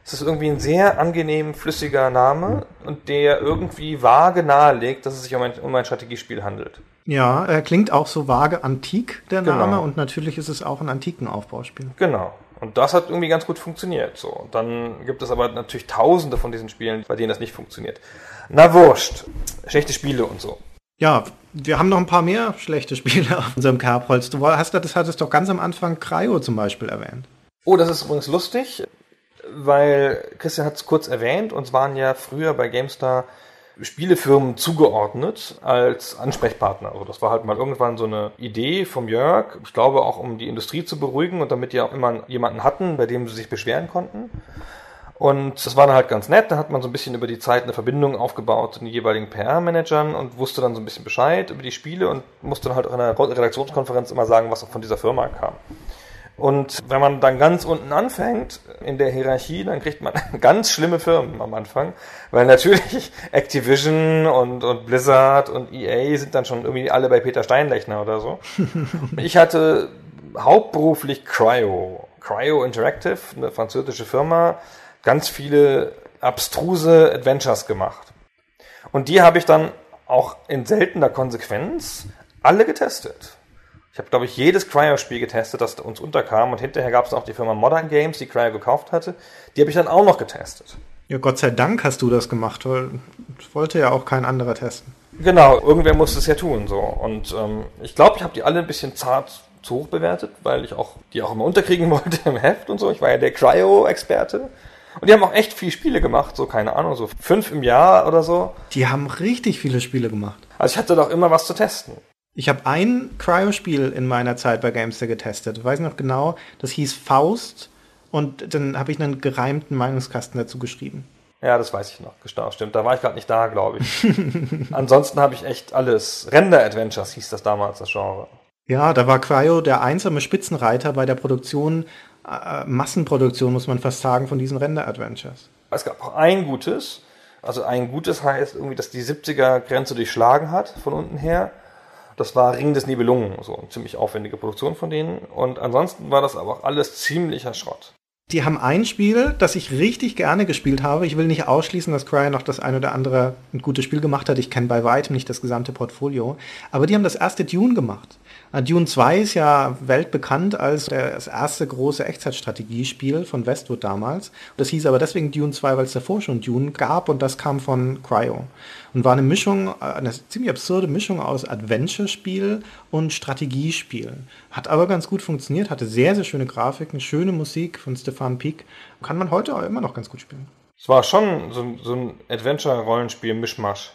das ist irgendwie ein sehr angenehm flüssiger Name und der irgendwie vage nahelegt, dass es sich um ein, um ein Strategiespiel handelt. Ja, er klingt auch so vage antik, der Name, Genau. und natürlich ist es auch ein antiken Aufbauspiel. Genau. Und das hat irgendwie ganz gut funktioniert. So. Und dann gibt es aber natürlich tausende von diesen Spielen, bei denen das nicht funktioniert. Na wurscht. Schlechte Spiele und so. Ja, wir haben noch ein paar mehr schlechte Spiele auf unserem Kerbholz. Du hast, das hattest doch ganz am Anfang Cryo zum Beispiel erwähnt. Oh, das ist übrigens lustig, weil Christian hat es kurz erwähnt, uns waren ja früher bei GameStar Spielefirmen zugeordnet als Ansprechpartner. Also das war halt mal irgendwann so eine Idee vom Jörg, ich glaube auch um die Industrie zu beruhigen und damit die auch immer jemanden hatten, bei dem sie sich beschweren konnten. Und das war dann halt ganz nett, da hat man so ein bisschen über die Zeit eine Verbindung aufgebaut zu den jeweiligen PR-Managern und wusste dann so ein bisschen Bescheid über die Spiele und musste dann halt auch in einer Redaktionskonferenz immer sagen, was auch von dieser Firma kam. Und wenn man dann ganz unten anfängt in der Hierarchie, dann kriegt man ganz schlimme Firmen am Anfang, weil natürlich Activision und, und Blizzard und EA sind dann schon irgendwie alle bei Peter Steinlechner oder so. Ich hatte hauptberuflich Cryo, Cryo Interactive, eine französische Firma, ganz viele abstruse Adventures gemacht. Und die habe ich dann auch in seltener Konsequenz alle getestet. Ich habe, glaube ich, jedes Cryo-Spiel getestet, das uns unterkam. Und hinterher gab es auch die Firma Modern Games, die Cryo gekauft hatte. Die habe ich dann auch noch getestet. Ja, Gott sei Dank hast du das gemacht, weil das wollte ja auch kein anderer testen. Genau, irgendwer musste es ja tun. so. Und ähm, ich glaube, ich habe die alle ein bisschen zart zu hoch bewertet, weil ich auch die auch immer unterkriegen wollte im Heft und so. Ich war ja der Cryo-Experte. Und die haben auch echt viele Spiele gemacht, so keine Ahnung, so fünf im Jahr oder so. Die haben richtig viele Spiele gemacht. Also ich hatte doch immer was zu testen. Ich habe ein Cryo-Spiel in meiner Zeit bei Gamester getestet. Ich weiß noch genau, das hieß Faust und dann habe ich einen gereimten Meinungskasten dazu geschrieben. Ja, das weiß ich noch. Genau, stimmt. Da war ich gerade nicht da, glaube ich. Ansonsten habe ich echt alles. Render Adventures hieß das damals, das Genre. Ja, da war Cryo der einsame Spitzenreiter bei der Produktion, äh, Massenproduktion, muss man fast sagen, von diesen Render-Adventures. Es gab auch ein gutes. Also ein gutes heißt irgendwie, dass die 70er-Grenze durchschlagen hat von unten her. Das war Ring des Nibelungen, so eine ziemlich aufwendige Produktion von denen. Und ansonsten war das aber auch alles ziemlicher Schrott. Die haben ein Spiel, das ich richtig gerne gespielt habe. Ich will nicht ausschließen, dass Cryo noch das ein oder andere ein gutes Spiel gemacht hat. Ich kenne bei weitem nicht das gesamte Portfolio. Aber die haben das erste Dune gemacht. Äh, Dune 2 ist ja weltbekannt als das erste große Echtzeitstrategiespiel von Westwood damals. Das hieß aber deswegen Dune 2, weil es davor schon Dune gab und das kam von Cryo. Und war eine Mischung, äh, eine ziemlich absurde Mischung aus Adventure-Spiel und Strategiespiel. Hat aber ganz gut funktioniert, hatte sehr, sehr schöne Grafiken, schöne Musik von Stefan Pieck. Kann man heute auch immer noch ganz gut spielen. Es war schon so, so ein Adventure-Rollenspiel-Mischmasch.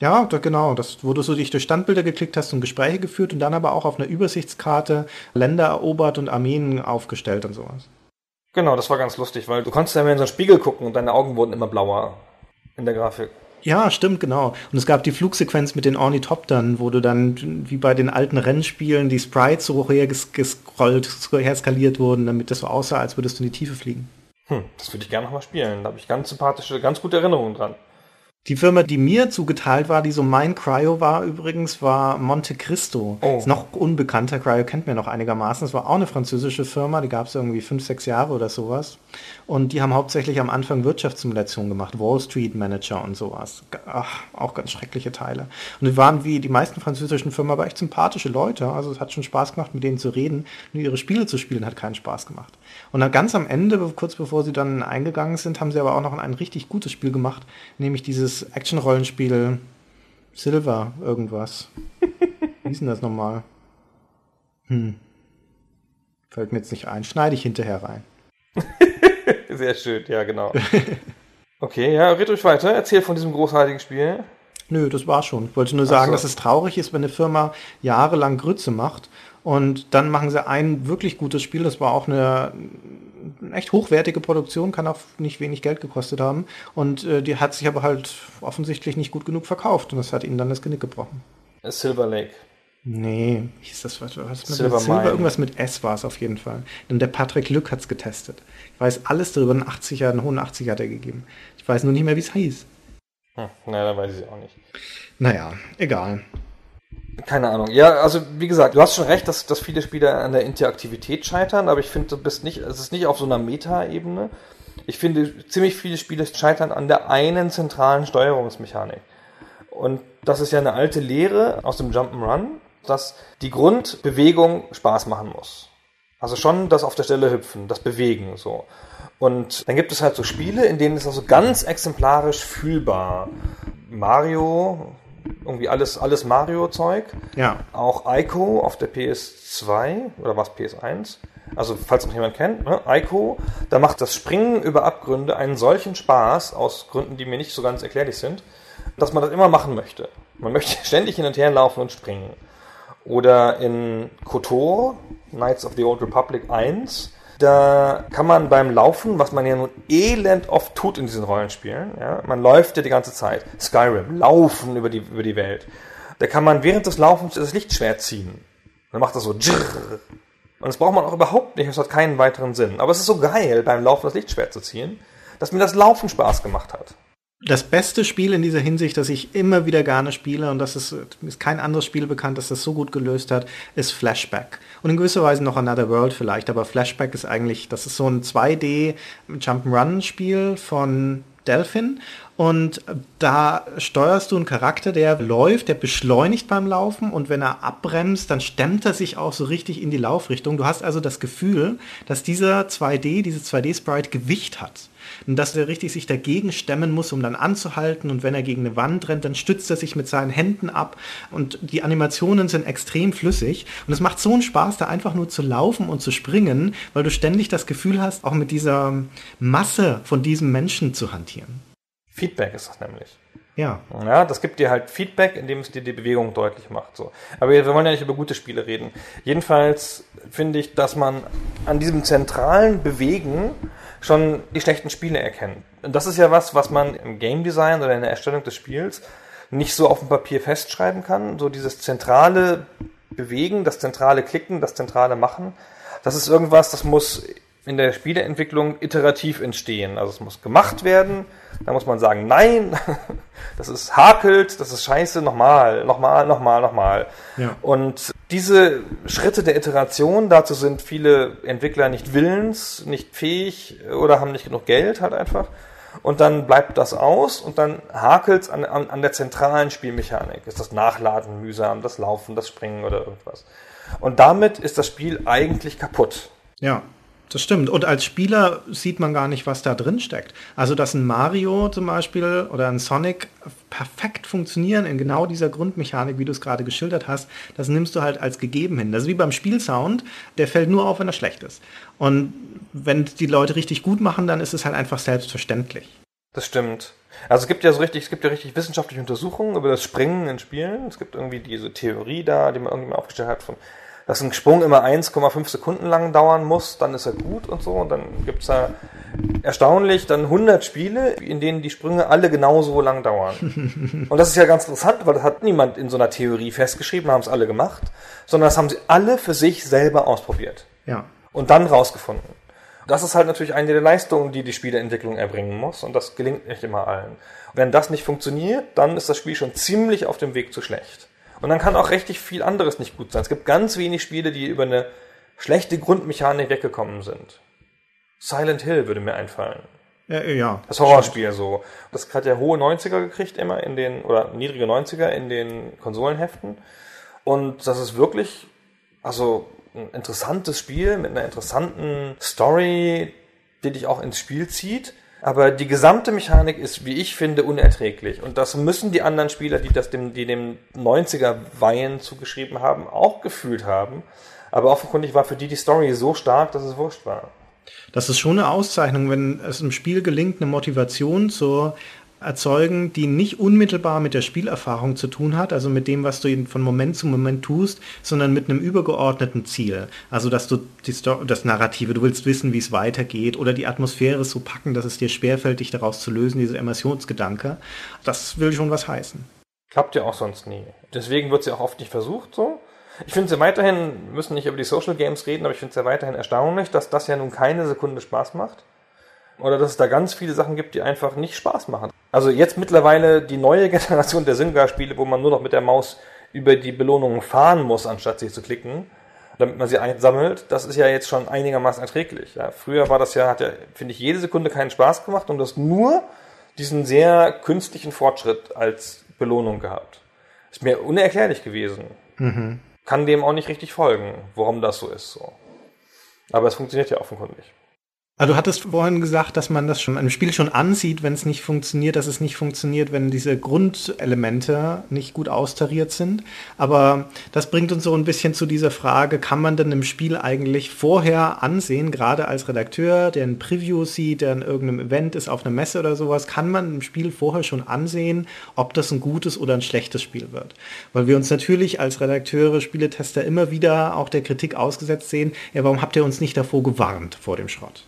Ja, da, genau. Das, wo du so dich durch Standbilder geklickt hast und Gespräche geführt und dann aber auch auf einer Übersichtskarte Länder erobert und Armeen aufgestellt und sowas. Genau, das war ganz lustig, weil du konntest ja immer in so einen Spiegel gucken und deine Augen wurden immer blauer in der Grafik. Ja, stimmt, genau. Und es gab die Flugsequenz mit den Ornithoptern, wo du dann, wie bei den alten Rennspielen, die Sprites so hergescrollt, herskaliert wurden, damit das so aussah, als würdest du in die Tiefe fliegen. Hm, das würde ich gerne nochmal spielen. Da habe ich ganz sympathische, ganz gute Erinnerungen dran. Die Firma, die mir zugeteilt war, die so mein Cryo war übrigens, war Monte Cristo. Oh. Ist noch unbekannter. Cryo kennt mir noch einigermaßen. Es war auch eine französische Firma, die gab es irgendwie fünf, sechs Jahre oder sowas. Und die haben hauptsächlich am Anfang Wirtschaftssimulationen gemacht, Wall Street Manager und sowas. Ach, auch ganz schreckliche Teile. Und die waren wie die meisten französischen Firmen aber echt sympathische Leute. Also es hat schon Spaß gemacht, mit denen zu reden. Nur ihre Spiele zu spielen hat keinen Spaß gemacht. Und dann ganz am Ende, kurz bevor sie dann eingegangen sind, haben sie aber auch noch ein richtig gutes Spiel gemacht, nämlich dieses Action-Rollenspiel Silver irgendwas. Wie hieß denn das nochmal? Hm. Fällt mir jetzt nicht ein. Schneide ich hinterher rein. Sehr schön, ja, genau. Okay, ja, red euch weiter. Erzähl von diesem großartigen Spiel. Nö, das war schon. Ich wollte nur sagen, so. dass es traurig ist, wenn eine Firma jahrelang Grütze macht und dann machen sie ein wirklich gutes Spiel. Das war auch eine, echt hochwertige Produktion, kann auch nicht wenig Geld gekostet haben. Und äh, die hat sich aber halt offensichtlich nicht gut genug verkauft und das hat ihnen dann das Genick gebrochen. Silver Lake. Nee, hieß das was? was mit Silver Silver irgendwas mit S war es auf jeden Fall. Denn der Patrick Lück hat's getestet. Ich weiß alles darüber, einen 80er, einen hohen 80er hat er gegeben. Ich weiß nur nicht mehr, wie es hieß. Hm, naja, da weiß ich auch nicht. Naja, egal. Keine Ahnung. Ja, also wie gesagt, du hast schon recht, dass, dass viele Spiele an der Interaktivität scheitern, aber ich finde, du bist nicht, es ist nicht auf so einer Meta-Ebene. Ich finde, ziemlich viele Spiele scheitern an der einen zentralen Steuerungsmechanik. Und das ist ja eine alte Lehre aus dem Jump'n'Run, dass die Grundbewegung Spaß machen muss. Also schon das auf der Stelle hüpfen, das Bewegen, so. Und dann gibt es halt so Spiele, in denen ist das so ganz exemplarisch fühlbar. Mario, irgendwie alles, alles Mario-Zeug. Ja. Auch Ico auf der PS2 oder was PS1. Also falls noch jemand kennt, ne? Ico, da macht das Springen über Abgründe einen solchen Spaß, aus Gründen, die mir nicht so ganz erklärlich sind, dass man das immer machen möchte. Man möchte ständig hin und her laufen und springen. Oder in KOTOR, Knights of the Old Republic 1, da kann man beim Laufen, was man ja nun elend oft tut in diesen Rollenspielen, ja, man läuft ja die ganze Zeit. Skyrim, laufen über die, über die Welt. Da kann man während des Laufens das Lichtschwert ziehen. Dann macht das so dschrrr. Und das braucht man auch überhaupt nicht, es hat keinen weiteren Sinn. Aber es ist so geil, beim Laufen das Lichtschwert zu ziehen, dass mir das Laufen Spaß gemacht hat. Das beste Spiel in dieser Hinsicht, das ich immer wieder gerne spiele, und das ist, ist kein anderes Spiel bekannt, das das so gut gelöst hat, ist Flashback. Und in gewisser Weise noch Another World vielleicht, aber Flashback ist eigentlich, das ist so ein 2D Jump'n'Run-Spiel von Delphin. Und da steuerst du einen Charakter, der läuft, der beschleunigt beim Laufen und wenn er abbremst, dann stemmt er sich auch so richtig in die Laufrichtung. Du hast also das Gefühl, dass dieser 2D, dieses 2D-Sprite Gewicht hat. Und dass er richtig sich dagegen stemmen muss, um dann anzuhalten. Und wenn er gegen eine Wand rennt, dann stützt er sich mit seinen Händen ab. Und die Animationen sind extrem flüssig. Und es macht so einen Spaß, da einfach nur zu laufen und zu springen, weil du ständig das Gefühl hast, auch mit dieser Masse von diesem Menschen zu hantieren. Feedback ist das nämlich. Ja. Ja, das gibt dir halt Feedback, indem es dir die Bewegung deutlich macht. So. Aber wir wollen ja nicht über gute Spiele reden. Jedenfalls finde ich, dass man an diesem zentralen Bewegen schon die schlechten Spiele erkennt. Und das ist ja was, was man im Game Design oder in der Erstellung des Spiels nicht so auf dem Papier festschreiben kann. So dieses zentrale Bewegen, das zentrale Klicken, das zentrale Machen. Das ist irgendwas, das muss in der Spieleentwicklung iterativ entstehen. Also es muss gemacht werden, da muss man sagen, nein, das ist hakelt, das ist scheiße, nochmal, nochmal, nochmal, nochmal. Ja. Und diese Schritte der Iteration, dazu sind viele Entwickler nicht willens, nicht fähig oder haben nicht genug Geld halt einfach. Und dann bleibt das aus und dann hakelt an, an, an der zentralen Spielmechanik. Ist das Nachladen mühsam, das Laufen, das Springen oder irgendwas. Und damit ist das Spiel eigentlich kaputt. Ja. Das stimmt. Und als Spieler sieht man gar nicht, was da drin steckt. Also, dass ein Mario zum Beispiel oder ein Sonic perfekt funktionieren in genau dieser Grundmechanik, wie du es gerade geschildert hast, das nimmst du halt als gegeben hin. Das ist wie beim Spielsound, der fällt nur auf, wenn er schlecht ist. Und wenn die Leute richtig gut machen, dann ist es halt einfach selbstverständlich. Das stimmt. Also es gibt ja so richtig, es gibt ja richtig wissenschaftliche Untersuchungen über das Springen in Spielen. Es gibt irgendwie diese Theorie da, die man irgendjemand aufgestellt hat, von dass ein Sprung immer 1,5 Sekunden lang dauern muss, dann ist er gut und so. Und dann gibt's da erstaunlich dann 100 Spiele, in denen die Sprünge alle genauso lang dauern. und das ist ja ganz interessant, weil das hat niemand in so einer Theorie festgeschrieben, haben es alle gemacht, sondern das haben sie alle für sich selber ausprobiert. Ja. Und dann rausgefunden. Das ist halt natürlich eine der Leistungen, die die Spieleentwicklung erbringen muss. Und das gelingt nicht immer allen. Wenn das nicht funktioniert, dann ist das Spiel schon ziemlich auf dem Weg zu schlecht. Und dann kann auch richtig viel anderes nicht gut sein. Es gibt ganz wenig Spiele, die über eine schlechte Grundmechanik weggekommen sind. Silent Hill würde mir einfallen. Ja, ja. Das Horrorspiel so. Das hat ja hohe 90er gekriegt immer in den, oder niedrige 90er in den Konsolenheften. Und das ist wirklich, also ein interessantes Spiel mit einer interessanten Story, die dich auch ins Spiel zieht. Aber die gesamte Mechanik ist, wie ich finde, unerträglich. Und das müssen die anderen Spieler, die das dem, die dem 90er Weihen zugeschrieben haben, auch gefühlt haben. Aber offenkundig war für die die Story so stark, dass es wurscht war. Das ist schon eine Auszeichnung, wenn es im Spiel gelingt, eine Motivation zur erzeugen, die nicht unmittelbar mit der Spielerfahrung zu tun hat, also mit dem, was du von Moment zu Moment tust, sondern mit einem übergeordneten Ziel. Also, dass du das Narrative, du willst wissen, wie es weitergeht oder die Atmosphäre so packen, dass es dir schwerfällt, dich daraus zu lösen, diese Immersionsgedanke. Das will schon was heißen. Klappt ja auch sonst nie. Deswegen wird es ja auch oft nicht versucht so. Ich finde es ja weiterhin, müssen nicht über die Social Games reden, aber ich finde es ja weiterhin erstaunlich, dass das ja nun keine Sekunde Spaß macht. Oder dass es da ganz viele Sachen gibt, die einfach nicht Spaß machen. Also jetzt mittlerweile die neue Generation der Synga-Spiele, wo man nur noch mit der Maus über die Belohnungen fahren muss, anstatt sie zu klicken, damit man sie einsammelt, das ist ja jetzt schon einigermaßen erträglich. Ja, früher war das ja, hat ja, finde ich, jede Sekunde keinen Spaß gemacht und das nur diesen sehr künstlichen Fortschritt als Belohnung gehabt. Ist mir unerklärlich gewesen. Mhm. Kann dem auch nicht richtig folgen, warum das so ist. So. Aber es funktioniert ja offenkundig. Also du hattest vorhin gesagt, dass man das schon im Spiel schon ansieht, wenn es nicht funktioniert, dass es nicht funktioniert, wenn diese Grundelemente nicht gut austariert sind. Aber das bringt uns so ein bisschen zu dieser Frage, kann man denn im Spiel eigentlich vorher ansehen, gerade als Redakteur, der ein Preview sieht, der in irgendeinem Event ist, auf einer Messe oder sowas, kann man im Spiel vorher schon ansehen, ob das ein gutes oder ein schlechtes Spiel wird. Weil wir uns natürlich als Redakteure, Spieletester immer wieder auch der Kritik ausgesetzt sehen, ja, warum habt ihr uns nicht davor gewarnt vor dem Schrott?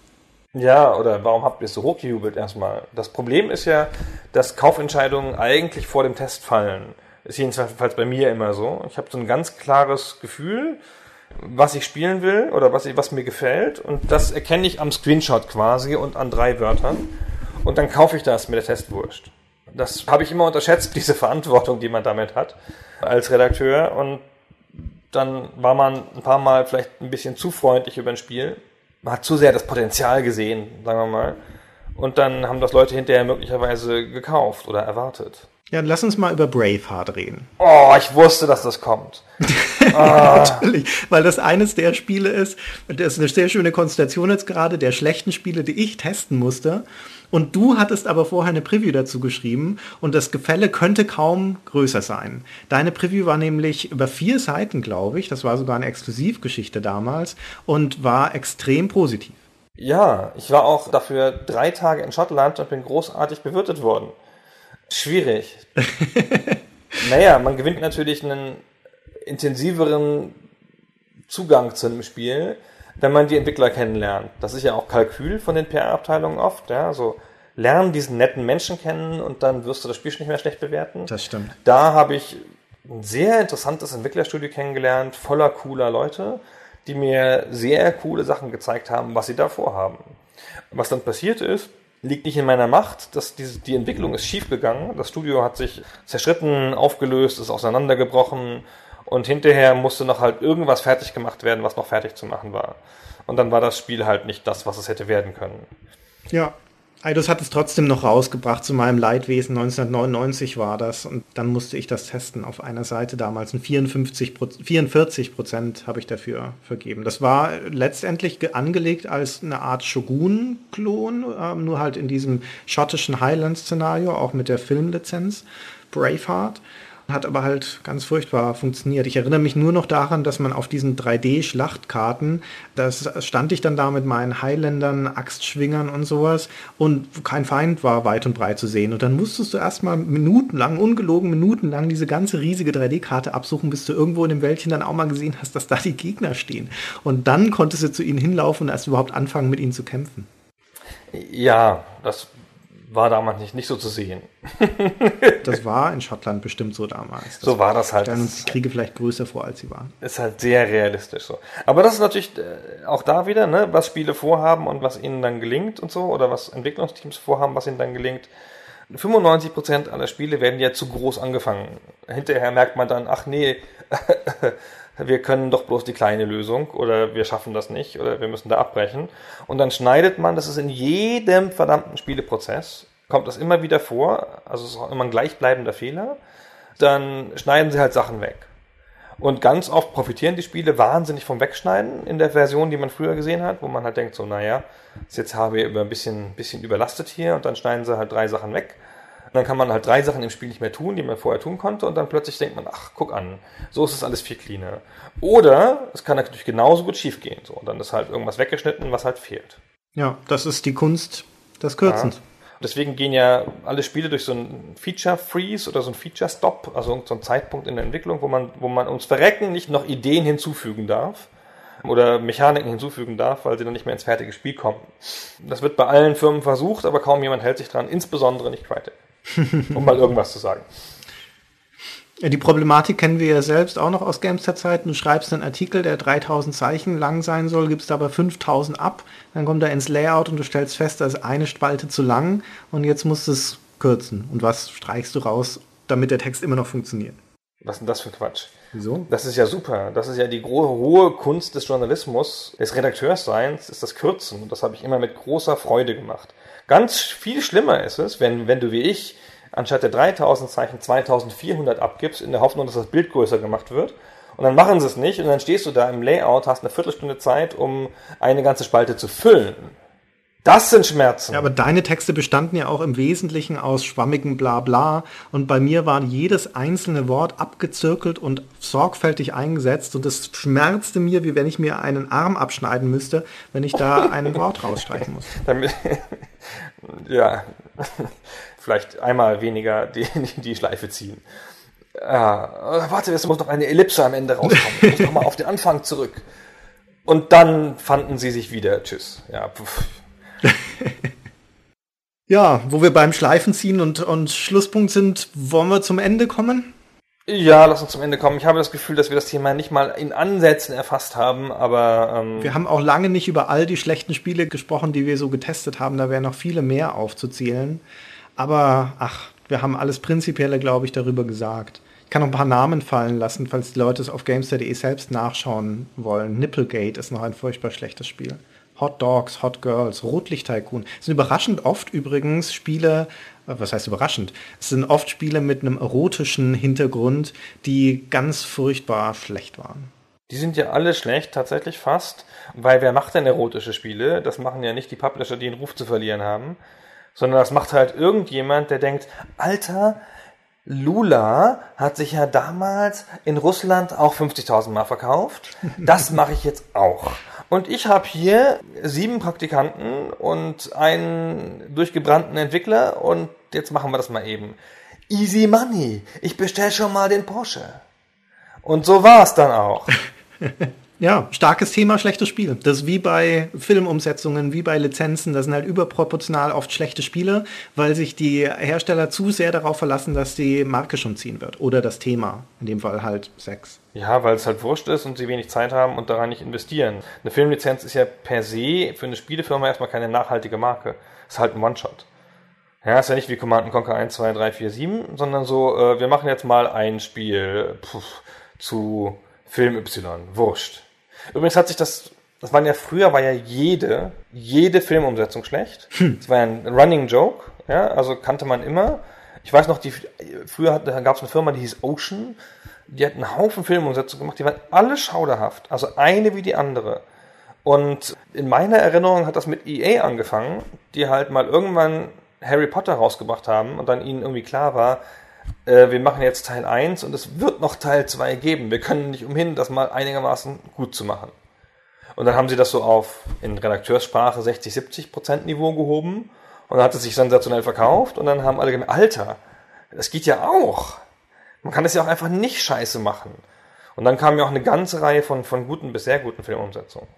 Ja, oder warum habt ihr es so hochgejubelt erstmal? Das Problem ist ja, dass Kaufentscheidungen eigentlich vor dem Test fallen. Ist jedenfalls bei mir immer so. Ich habe so ein ganz klares Gefühl, was ich spielen will oder was, ich, was mir gefällt. Und das erkenne ich am Screenshot quasi und an drei Wörtern. Und dann kaufe ich das mit der Testwurst. Das habe ich immer unterschätzt, diese Verantwortung, die man damit hat als Redakteur. Und dann war man ein paar Mal vielleicht ein bisschen zu freundlich über ein Spiel man hat zu sehr das Potenzial gesehen, sagen wir mal. Und dann haben das Leute hinterher möglicherweise gekauft oder erwartet. Ja, lass uns mal über Braveheart reden. Oh, ich wusste, dass das kommt. ah. Natürlich, weil das eines der Spiele ist, das ist eine sehr schöne Konstellation jetzt gerade, der schlechten Spiele, die ich testen musste. Und du hattest aber vorher eine Preview dazu geschrieben und das Gefälle könnte kaum größer sein. Deine Preview war nämlich über vier Seiten, glaube ich. Das war sogar eine Exklusivgeschichte damals und war extrem positiv. Ja, ich war auch dafür drei Tage in Schottland und bin großartig bewirtet worden. Schwierig. naja, man gewinnt natürlich einen intensiveren Zugang zu einem Spiel wenn man die Entwickler kennenlernt. Das ist ja auch Kalkül von den PR-Abteilungen oft, ja, so lernen diesen netten Menschen kennen und dann wirst du das Spiel schon nicht mehr schlecht bewerten. Das stimmt. Da habe ich ein sehr interessantes Entwicklerstudio kennengelernt, voller cooler Leute, die mir sehr coole Sachen gezeigt haben, was sie da vorhaben. Was dann passiert ist, liegt nicht in meiner Macht. dass die, die Entwicklung ist schiefgegangen. Das Studio hat sich zerschritten, aufgelöst, ist auseinandergebrochen und hinterher musste noch halt irgendwas fertig gemacht werden, was noch fertig zu machen war. Und dann war das Spiel halt nicht das, was es hätte werden können. Ja, Eidos hat es trotzdem noch rausgebracht zu meinem Leidwesen. 1999 war das und dann musste ich das testen auf einer Seite damals. Ein 54 44 Prozent habe ich dafür vergeben. Das war letztendlich angelegt als eine Art Shogun-Klon, äh, nur halt in diesem schottischen Highland-Szenario, auch mit der Filmlizenz Braveheart hat aber halt ganz furchtbar funktioniert. Ich erinnere mich nur noch daran, dass man auf diesen 3D-Schlachtkarten, das stand ich dann da mit meinen Highlandern, Axtschwingern und sowas und kein Feind war weit und breit zu sehen. Und dann musstest du erstmal minutenlang, ungelogen minutenlang diese ganze riesige 3D-Karte absuchen, bis du irgendwo in dem Wäldchen dann auch mal gesehen hast, dass da die Gegner stehen. Und dann konntest du zu ihnen hinlaufen und erst überhaupt anfangen, mit ihnen zu kämpfen. Ja, das war damals nicht, nicht so zu sehen. das war in Schottland bestimmt so damals. Das so war das halt. Stellen uns die Kriege vielleicht größer vor, als sie waren. Ist halt sehr realistisch so. Aber das ist natürlich äh, auch da wieder, ne, was Spiele vorhaben und was ihnen dann gelingt und so, oder was Entwicklungsteams vorhaben, was ihnen dann gelingt. 95% aller Spiele werden ja zu groß angefangen. Hinterher merkt man dann, ach nee, wir können doch bloß die kleine Lösung oder wir schaffen das nicht oder wir müssen da abbrechen. Und dann schneidet man, das ist in jedem verdammten Spieleprozess, kommt das immer wieder vor, also es ist auch immer ein gleichbleibender Fehler, dann schneiden sie halt Sachen weg. Und ganz oft profitieren die Spiele wahnsinnig vom Wegschneiden in der Version, die man früher gesehen hat, wo man halt denkt, so, naja, jetzt habe ich ein bisschen, bisschen überlastet hier und dann schneiden sie halt drei Sachen weg dann kann man halt drei Sachen im Spiel nicht mehr tun, die man vorher tun konnte, und dann plötzlich denkt man, ach, guck an, so ist es alles viel cleaner. Oder es kann natürlich genauso gut schief gehen. So, und dann ist halt irgendwas weggeschnitten, was halt fehlt. Ja, das ist die Kunst des Kürzens. Ja. Deswegen gehen ja alle Spiele durch so einen Feature Freeze oder so einen Feature Stop, also so einen Zeitpunkt in der Entwicklung, wo man, wo man ums Verrecken nicht noch Ideen hinzufügen darf oder Mechaniken hinzufügen darf, weil sie dann nicht mehr ins fertige Spiel kommen. Das wird bei allen Firmen versucht, aber kaum jemand hält sich dran, insbesondere nicht Crytek. Um mal irgendwas zu sagen. Die Problematik kennen wir ja selbst auch noch aus Gamester-Zeiten. Du schreibst einen Artikel, der 3000 Zeichen lang sein soll, gibst aber 5000 ab, dann kommt er ins Layout und du stellst fest, da ist eine Spalte zu lang und jetzt musst du es kürzen. Und was streichst du raus, damit der Text immer noch funktioniert? Was ist denn das für Quatsch? Wieso? Das ist ja super. Das ist ja die hohe Kunst des Journalismus, des Redakteursseins, ist das Kürzen. Und das habe ich immer mit großer Freude gemacht. Ganz viel schlimmer ist es, wenn, wenn du wie ich anstatt der 3000 Zeichen 2400 abgibst, in der Hoffnung, dass das Bild größer gemacht wird. Und dann machen sie es nicht und dann stehst du da im Layout, hast eine Viertelstunde Zeit, um eine ganze Spalte zu füllen. Das sind Schmerzen. Ja, aber deine Texte bestanden ja auch im Wesentlichen aus schwammigem Blabla. Und bei mir war jedes einzelne Wort abgezirkelt und sorgfältig eingesetzt. Und es schmerzte mir, wie wenn ich mir einen Arm abschneiden müsste, wenn ich da ein Wort rausstreichen muss. Damit, ja, vielleicht einmal weniger die, die Schleife ziehen. Ah, warte, es muss noch eine Ellipse am Ende rauskommen. Ich muss nochmal auf den Anfang zurück. Und dann fanden sie sich wieder. Tschüss. Ja, pff. ja, wo wir beim Schleifen ziehen und, und Schlusspunkt sind, wollen wir zum Ende kommen? Ja, lass uns zum Ende kommen. Ich habe das Gefühl, dass wir das Thema nicht mal in Ansätzen erfasst haben, aber. Ähm wir haben auch lange nicht über all die schlechten Spiele gesprochen, die wir so getestet haben. Da wären noch viele mehr aufzuzählen. Aber ach, wir haben alles Prinzipielle, glaube ich, darüber gesagt. Ich kann noch ein paar Namen fallen lassen, falls die Leute es auf Gamester.de selbst nachschauen wollen. Nipplegate ist noch ein furchtbar schlechtes Spiel. Hot Dogs, Hot Girls, Rotlicht Tycoon. Es sind überraschend oft übrigens Spiele, äh, was heißt überraschend? Es sind oft Spiele mit einem erotischen Hintergrund, die ganz furchtbar schlecht waren. Die sind ja alle schlecht, tatsächlich fast, weil wer macht denn erotische Spiele? Das machen ja nicht die Publisher, die einen Ruf zu verlieren haben, sondern das macht halt irgendjemand, der denkt, Alter, Lula hat sich ja damals in Russland auch 50.000 Mal verkauft. Das mache ich jetzt auch. Und ich habe hier sieben Praktikanten und einen durchgebrannten Entwickler und jetzt machen wir das mal eben. Easy Money. Ich bestell schon mal den Porsche. Und so war es dann auch. Ja, starkes Thema, schlechtes Spiel. Das ist wie bei Filmumsetzungen, wie bei Lizenzen. Das sind halt überproportional oft schlechte Spiele, weil sich die Hersteller zu sehr darauf verlassen, dass die Marke schon ziehen wird. Oder das Thema. In dem Fall halt Sex. Ja, weil es halt wurscht ist und sie wenig Zeit haben und daran nicht investieren. Eine Filmlizenz ist ja per se für eine Spielefirma erstmal keine nachhaltige Marke. Ist halt ein One-Shot. Ja, ist ja nicht wie Command Conquer 1, 2, 3, 4, 7, sondern so, äh, wir machen jetzt mal ein Spiel puh, zu Film Y. Wurscht Übrigens hat sich das, das waren ja früher war ja jede, jede Filmumsetzung schlecht. Hm. Das war ja ein Running Joke, ja, also kannte man immer. Ich weiß noch, die, früher gab es eine Firma, die hieß Ocean, die hat einen Haufen Filmumsetzungen gemacht, die waren alle schauderhaft, also eine wie die andere. Und in meiner Erinnerung hat das mit EA angefangen, die halt mal irgendwann Harry Potter rausgebracht haben und dann ihnen irgendwie klar war, äh, wir machen jetzt Teil 1 und es wird noch Teil 2 geben. Wir können nicht umhin, das mal einigermaßen gut zu machen. Und dann haben sie das so auf in Redakteurssprache 60, 70 Prozent Niveau gehoben und dann hat es sich sensationell verkauft und dann haben alle gemerkt, Alter, das geht ja auch. Man kann es ja auch einfach nicht scheiße machen. Und dann kam ja auch eine ganze Reihe von, von guten bis sehr guten Filmumsetzungen.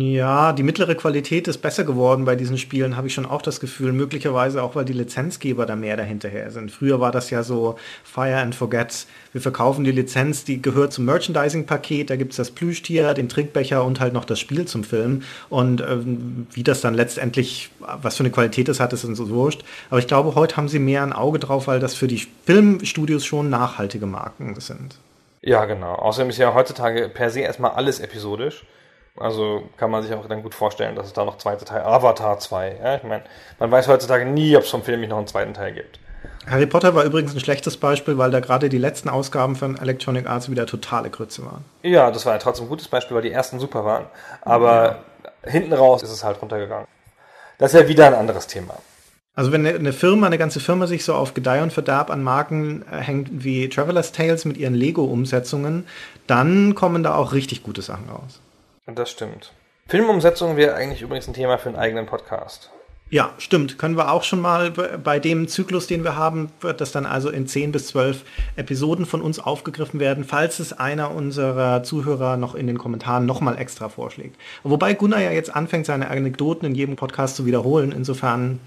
Ja, die mittlere Qualität ist besser geworden bei diesen Spielen, habe ich schon auch das Gefühl. Möglicherweise auch, weil die Lizenzgeber da mehr dahinterher sind. Früher war das ja so Fire and Forget. Wir verkaufen die Lizenz, die gehört zum Merchandising-Paket. Da gibt es das Plüschtier, den Trinkbecher und halt noch das Spiel zum Film. Und ähm, wie das dann letztendlich, was für eine Qualität das hat, ist uns so wurscht. Aber ich glaube, heute haben sie mehr ein Auge drauf, weil das für die Filmstudios schon nachhaltige Marken sind. Ja, genau. Außerdem ist ja heutzutage per se erstmal alles episodisch. Also kann man sich auch dann gut vorstellen, dass es da noch zweite Teil, Avatar 2. Ja, ich meine, man weiß heutzutage nie, ob es vom Film nicht noch einen zweiten Teil gibt. Harry Potter war übrigens ein schlechtes Beispiel, weil da gerade die letzten Ausgaben von Electronic Arts wieder totale Grütze waren. Ja, das war ja trotzdem ein gutes Beispiel, weil die ersten super waren. Aber ja. hinten raus ist es halt runtergegangen. Das ist ja wieder ein anderes Thema. Also wenn eine Firma, eine ganze Firma sich so auf Gedeih und Verderb an Marken äh, hängt wie Traveler's Tales mit ihren Lego-Umsetzungen, dann kommen da auch richtig gute Sachen raus. Das stimmt. Filmumsetzung wäre eigentlich übrigens ein Thema für einen eigenen Podcast. Ja, stimmt. Können wir auch schon mal bei dem Zyklus, den wir haben, wird das dann also in 10 bis 12 Episoden von uns aufgegriffen werden, falls es einer unserer Zuhörer noch in den Kommentaren nochmal extra vorschlägt. Wobei Gunnar ja jetzt anfängt, seine Anekdoten in jedem Podcast zu wiederholen. Insofern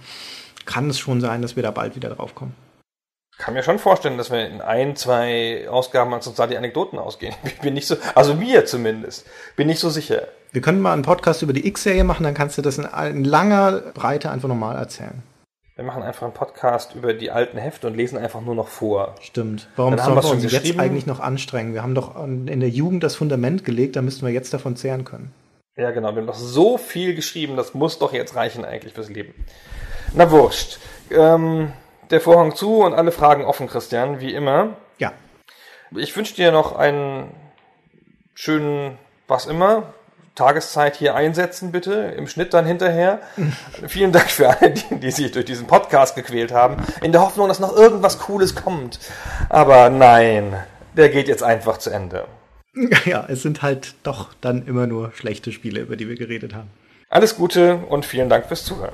kann es schon sein, dass wir da bald wieder drauf kommen. Ich kann mir schon vorstellen, dass wir in ein, zwei Ausgaben uns da die Anekdoten ausgehen. Ich bin nicht so, also mir zumindest, bin nicht so sicher. Wir können mal einen Podcast über die X-Serie machen, dann kannst du das in, in langer Breite einfach nochmal erzählen. Wir machen einfach einen Podcast über die alten Hefte und lesen einfach nur noch vor. Stimmt. Warum sollen wir uns jetzt eigentlich noch anstrengen? Wir haben doch in der Jugend das Fundament gelegt, da müssten wir jetzt davon zehren können. Ja, genau. Wir haben doch so viel geschrieben, das muss doch jetzt reichen eigentlich fürs Leben. Na wurscht. Ähm, der Vorhang zu und alle Fragen offen, Christian, wie immer. Ja, Ich wünsche dir noch einen schönen, was immer, Tageszeit hier einsetzen, bitte, im Schnitt dann hinterher. Vielen Dank für alle, die, die sich durch diesen Podcast gequält haben, in der Hoffnung, dass noch irgendwas Cooles kommt. Aber nein, der geht jetzt einfach zu Ende. ja, es sind halt doch dann immer nur schlechte Spiele, über die wir geredet haben. Alles Gute und vielen Dank fürs Zuhören.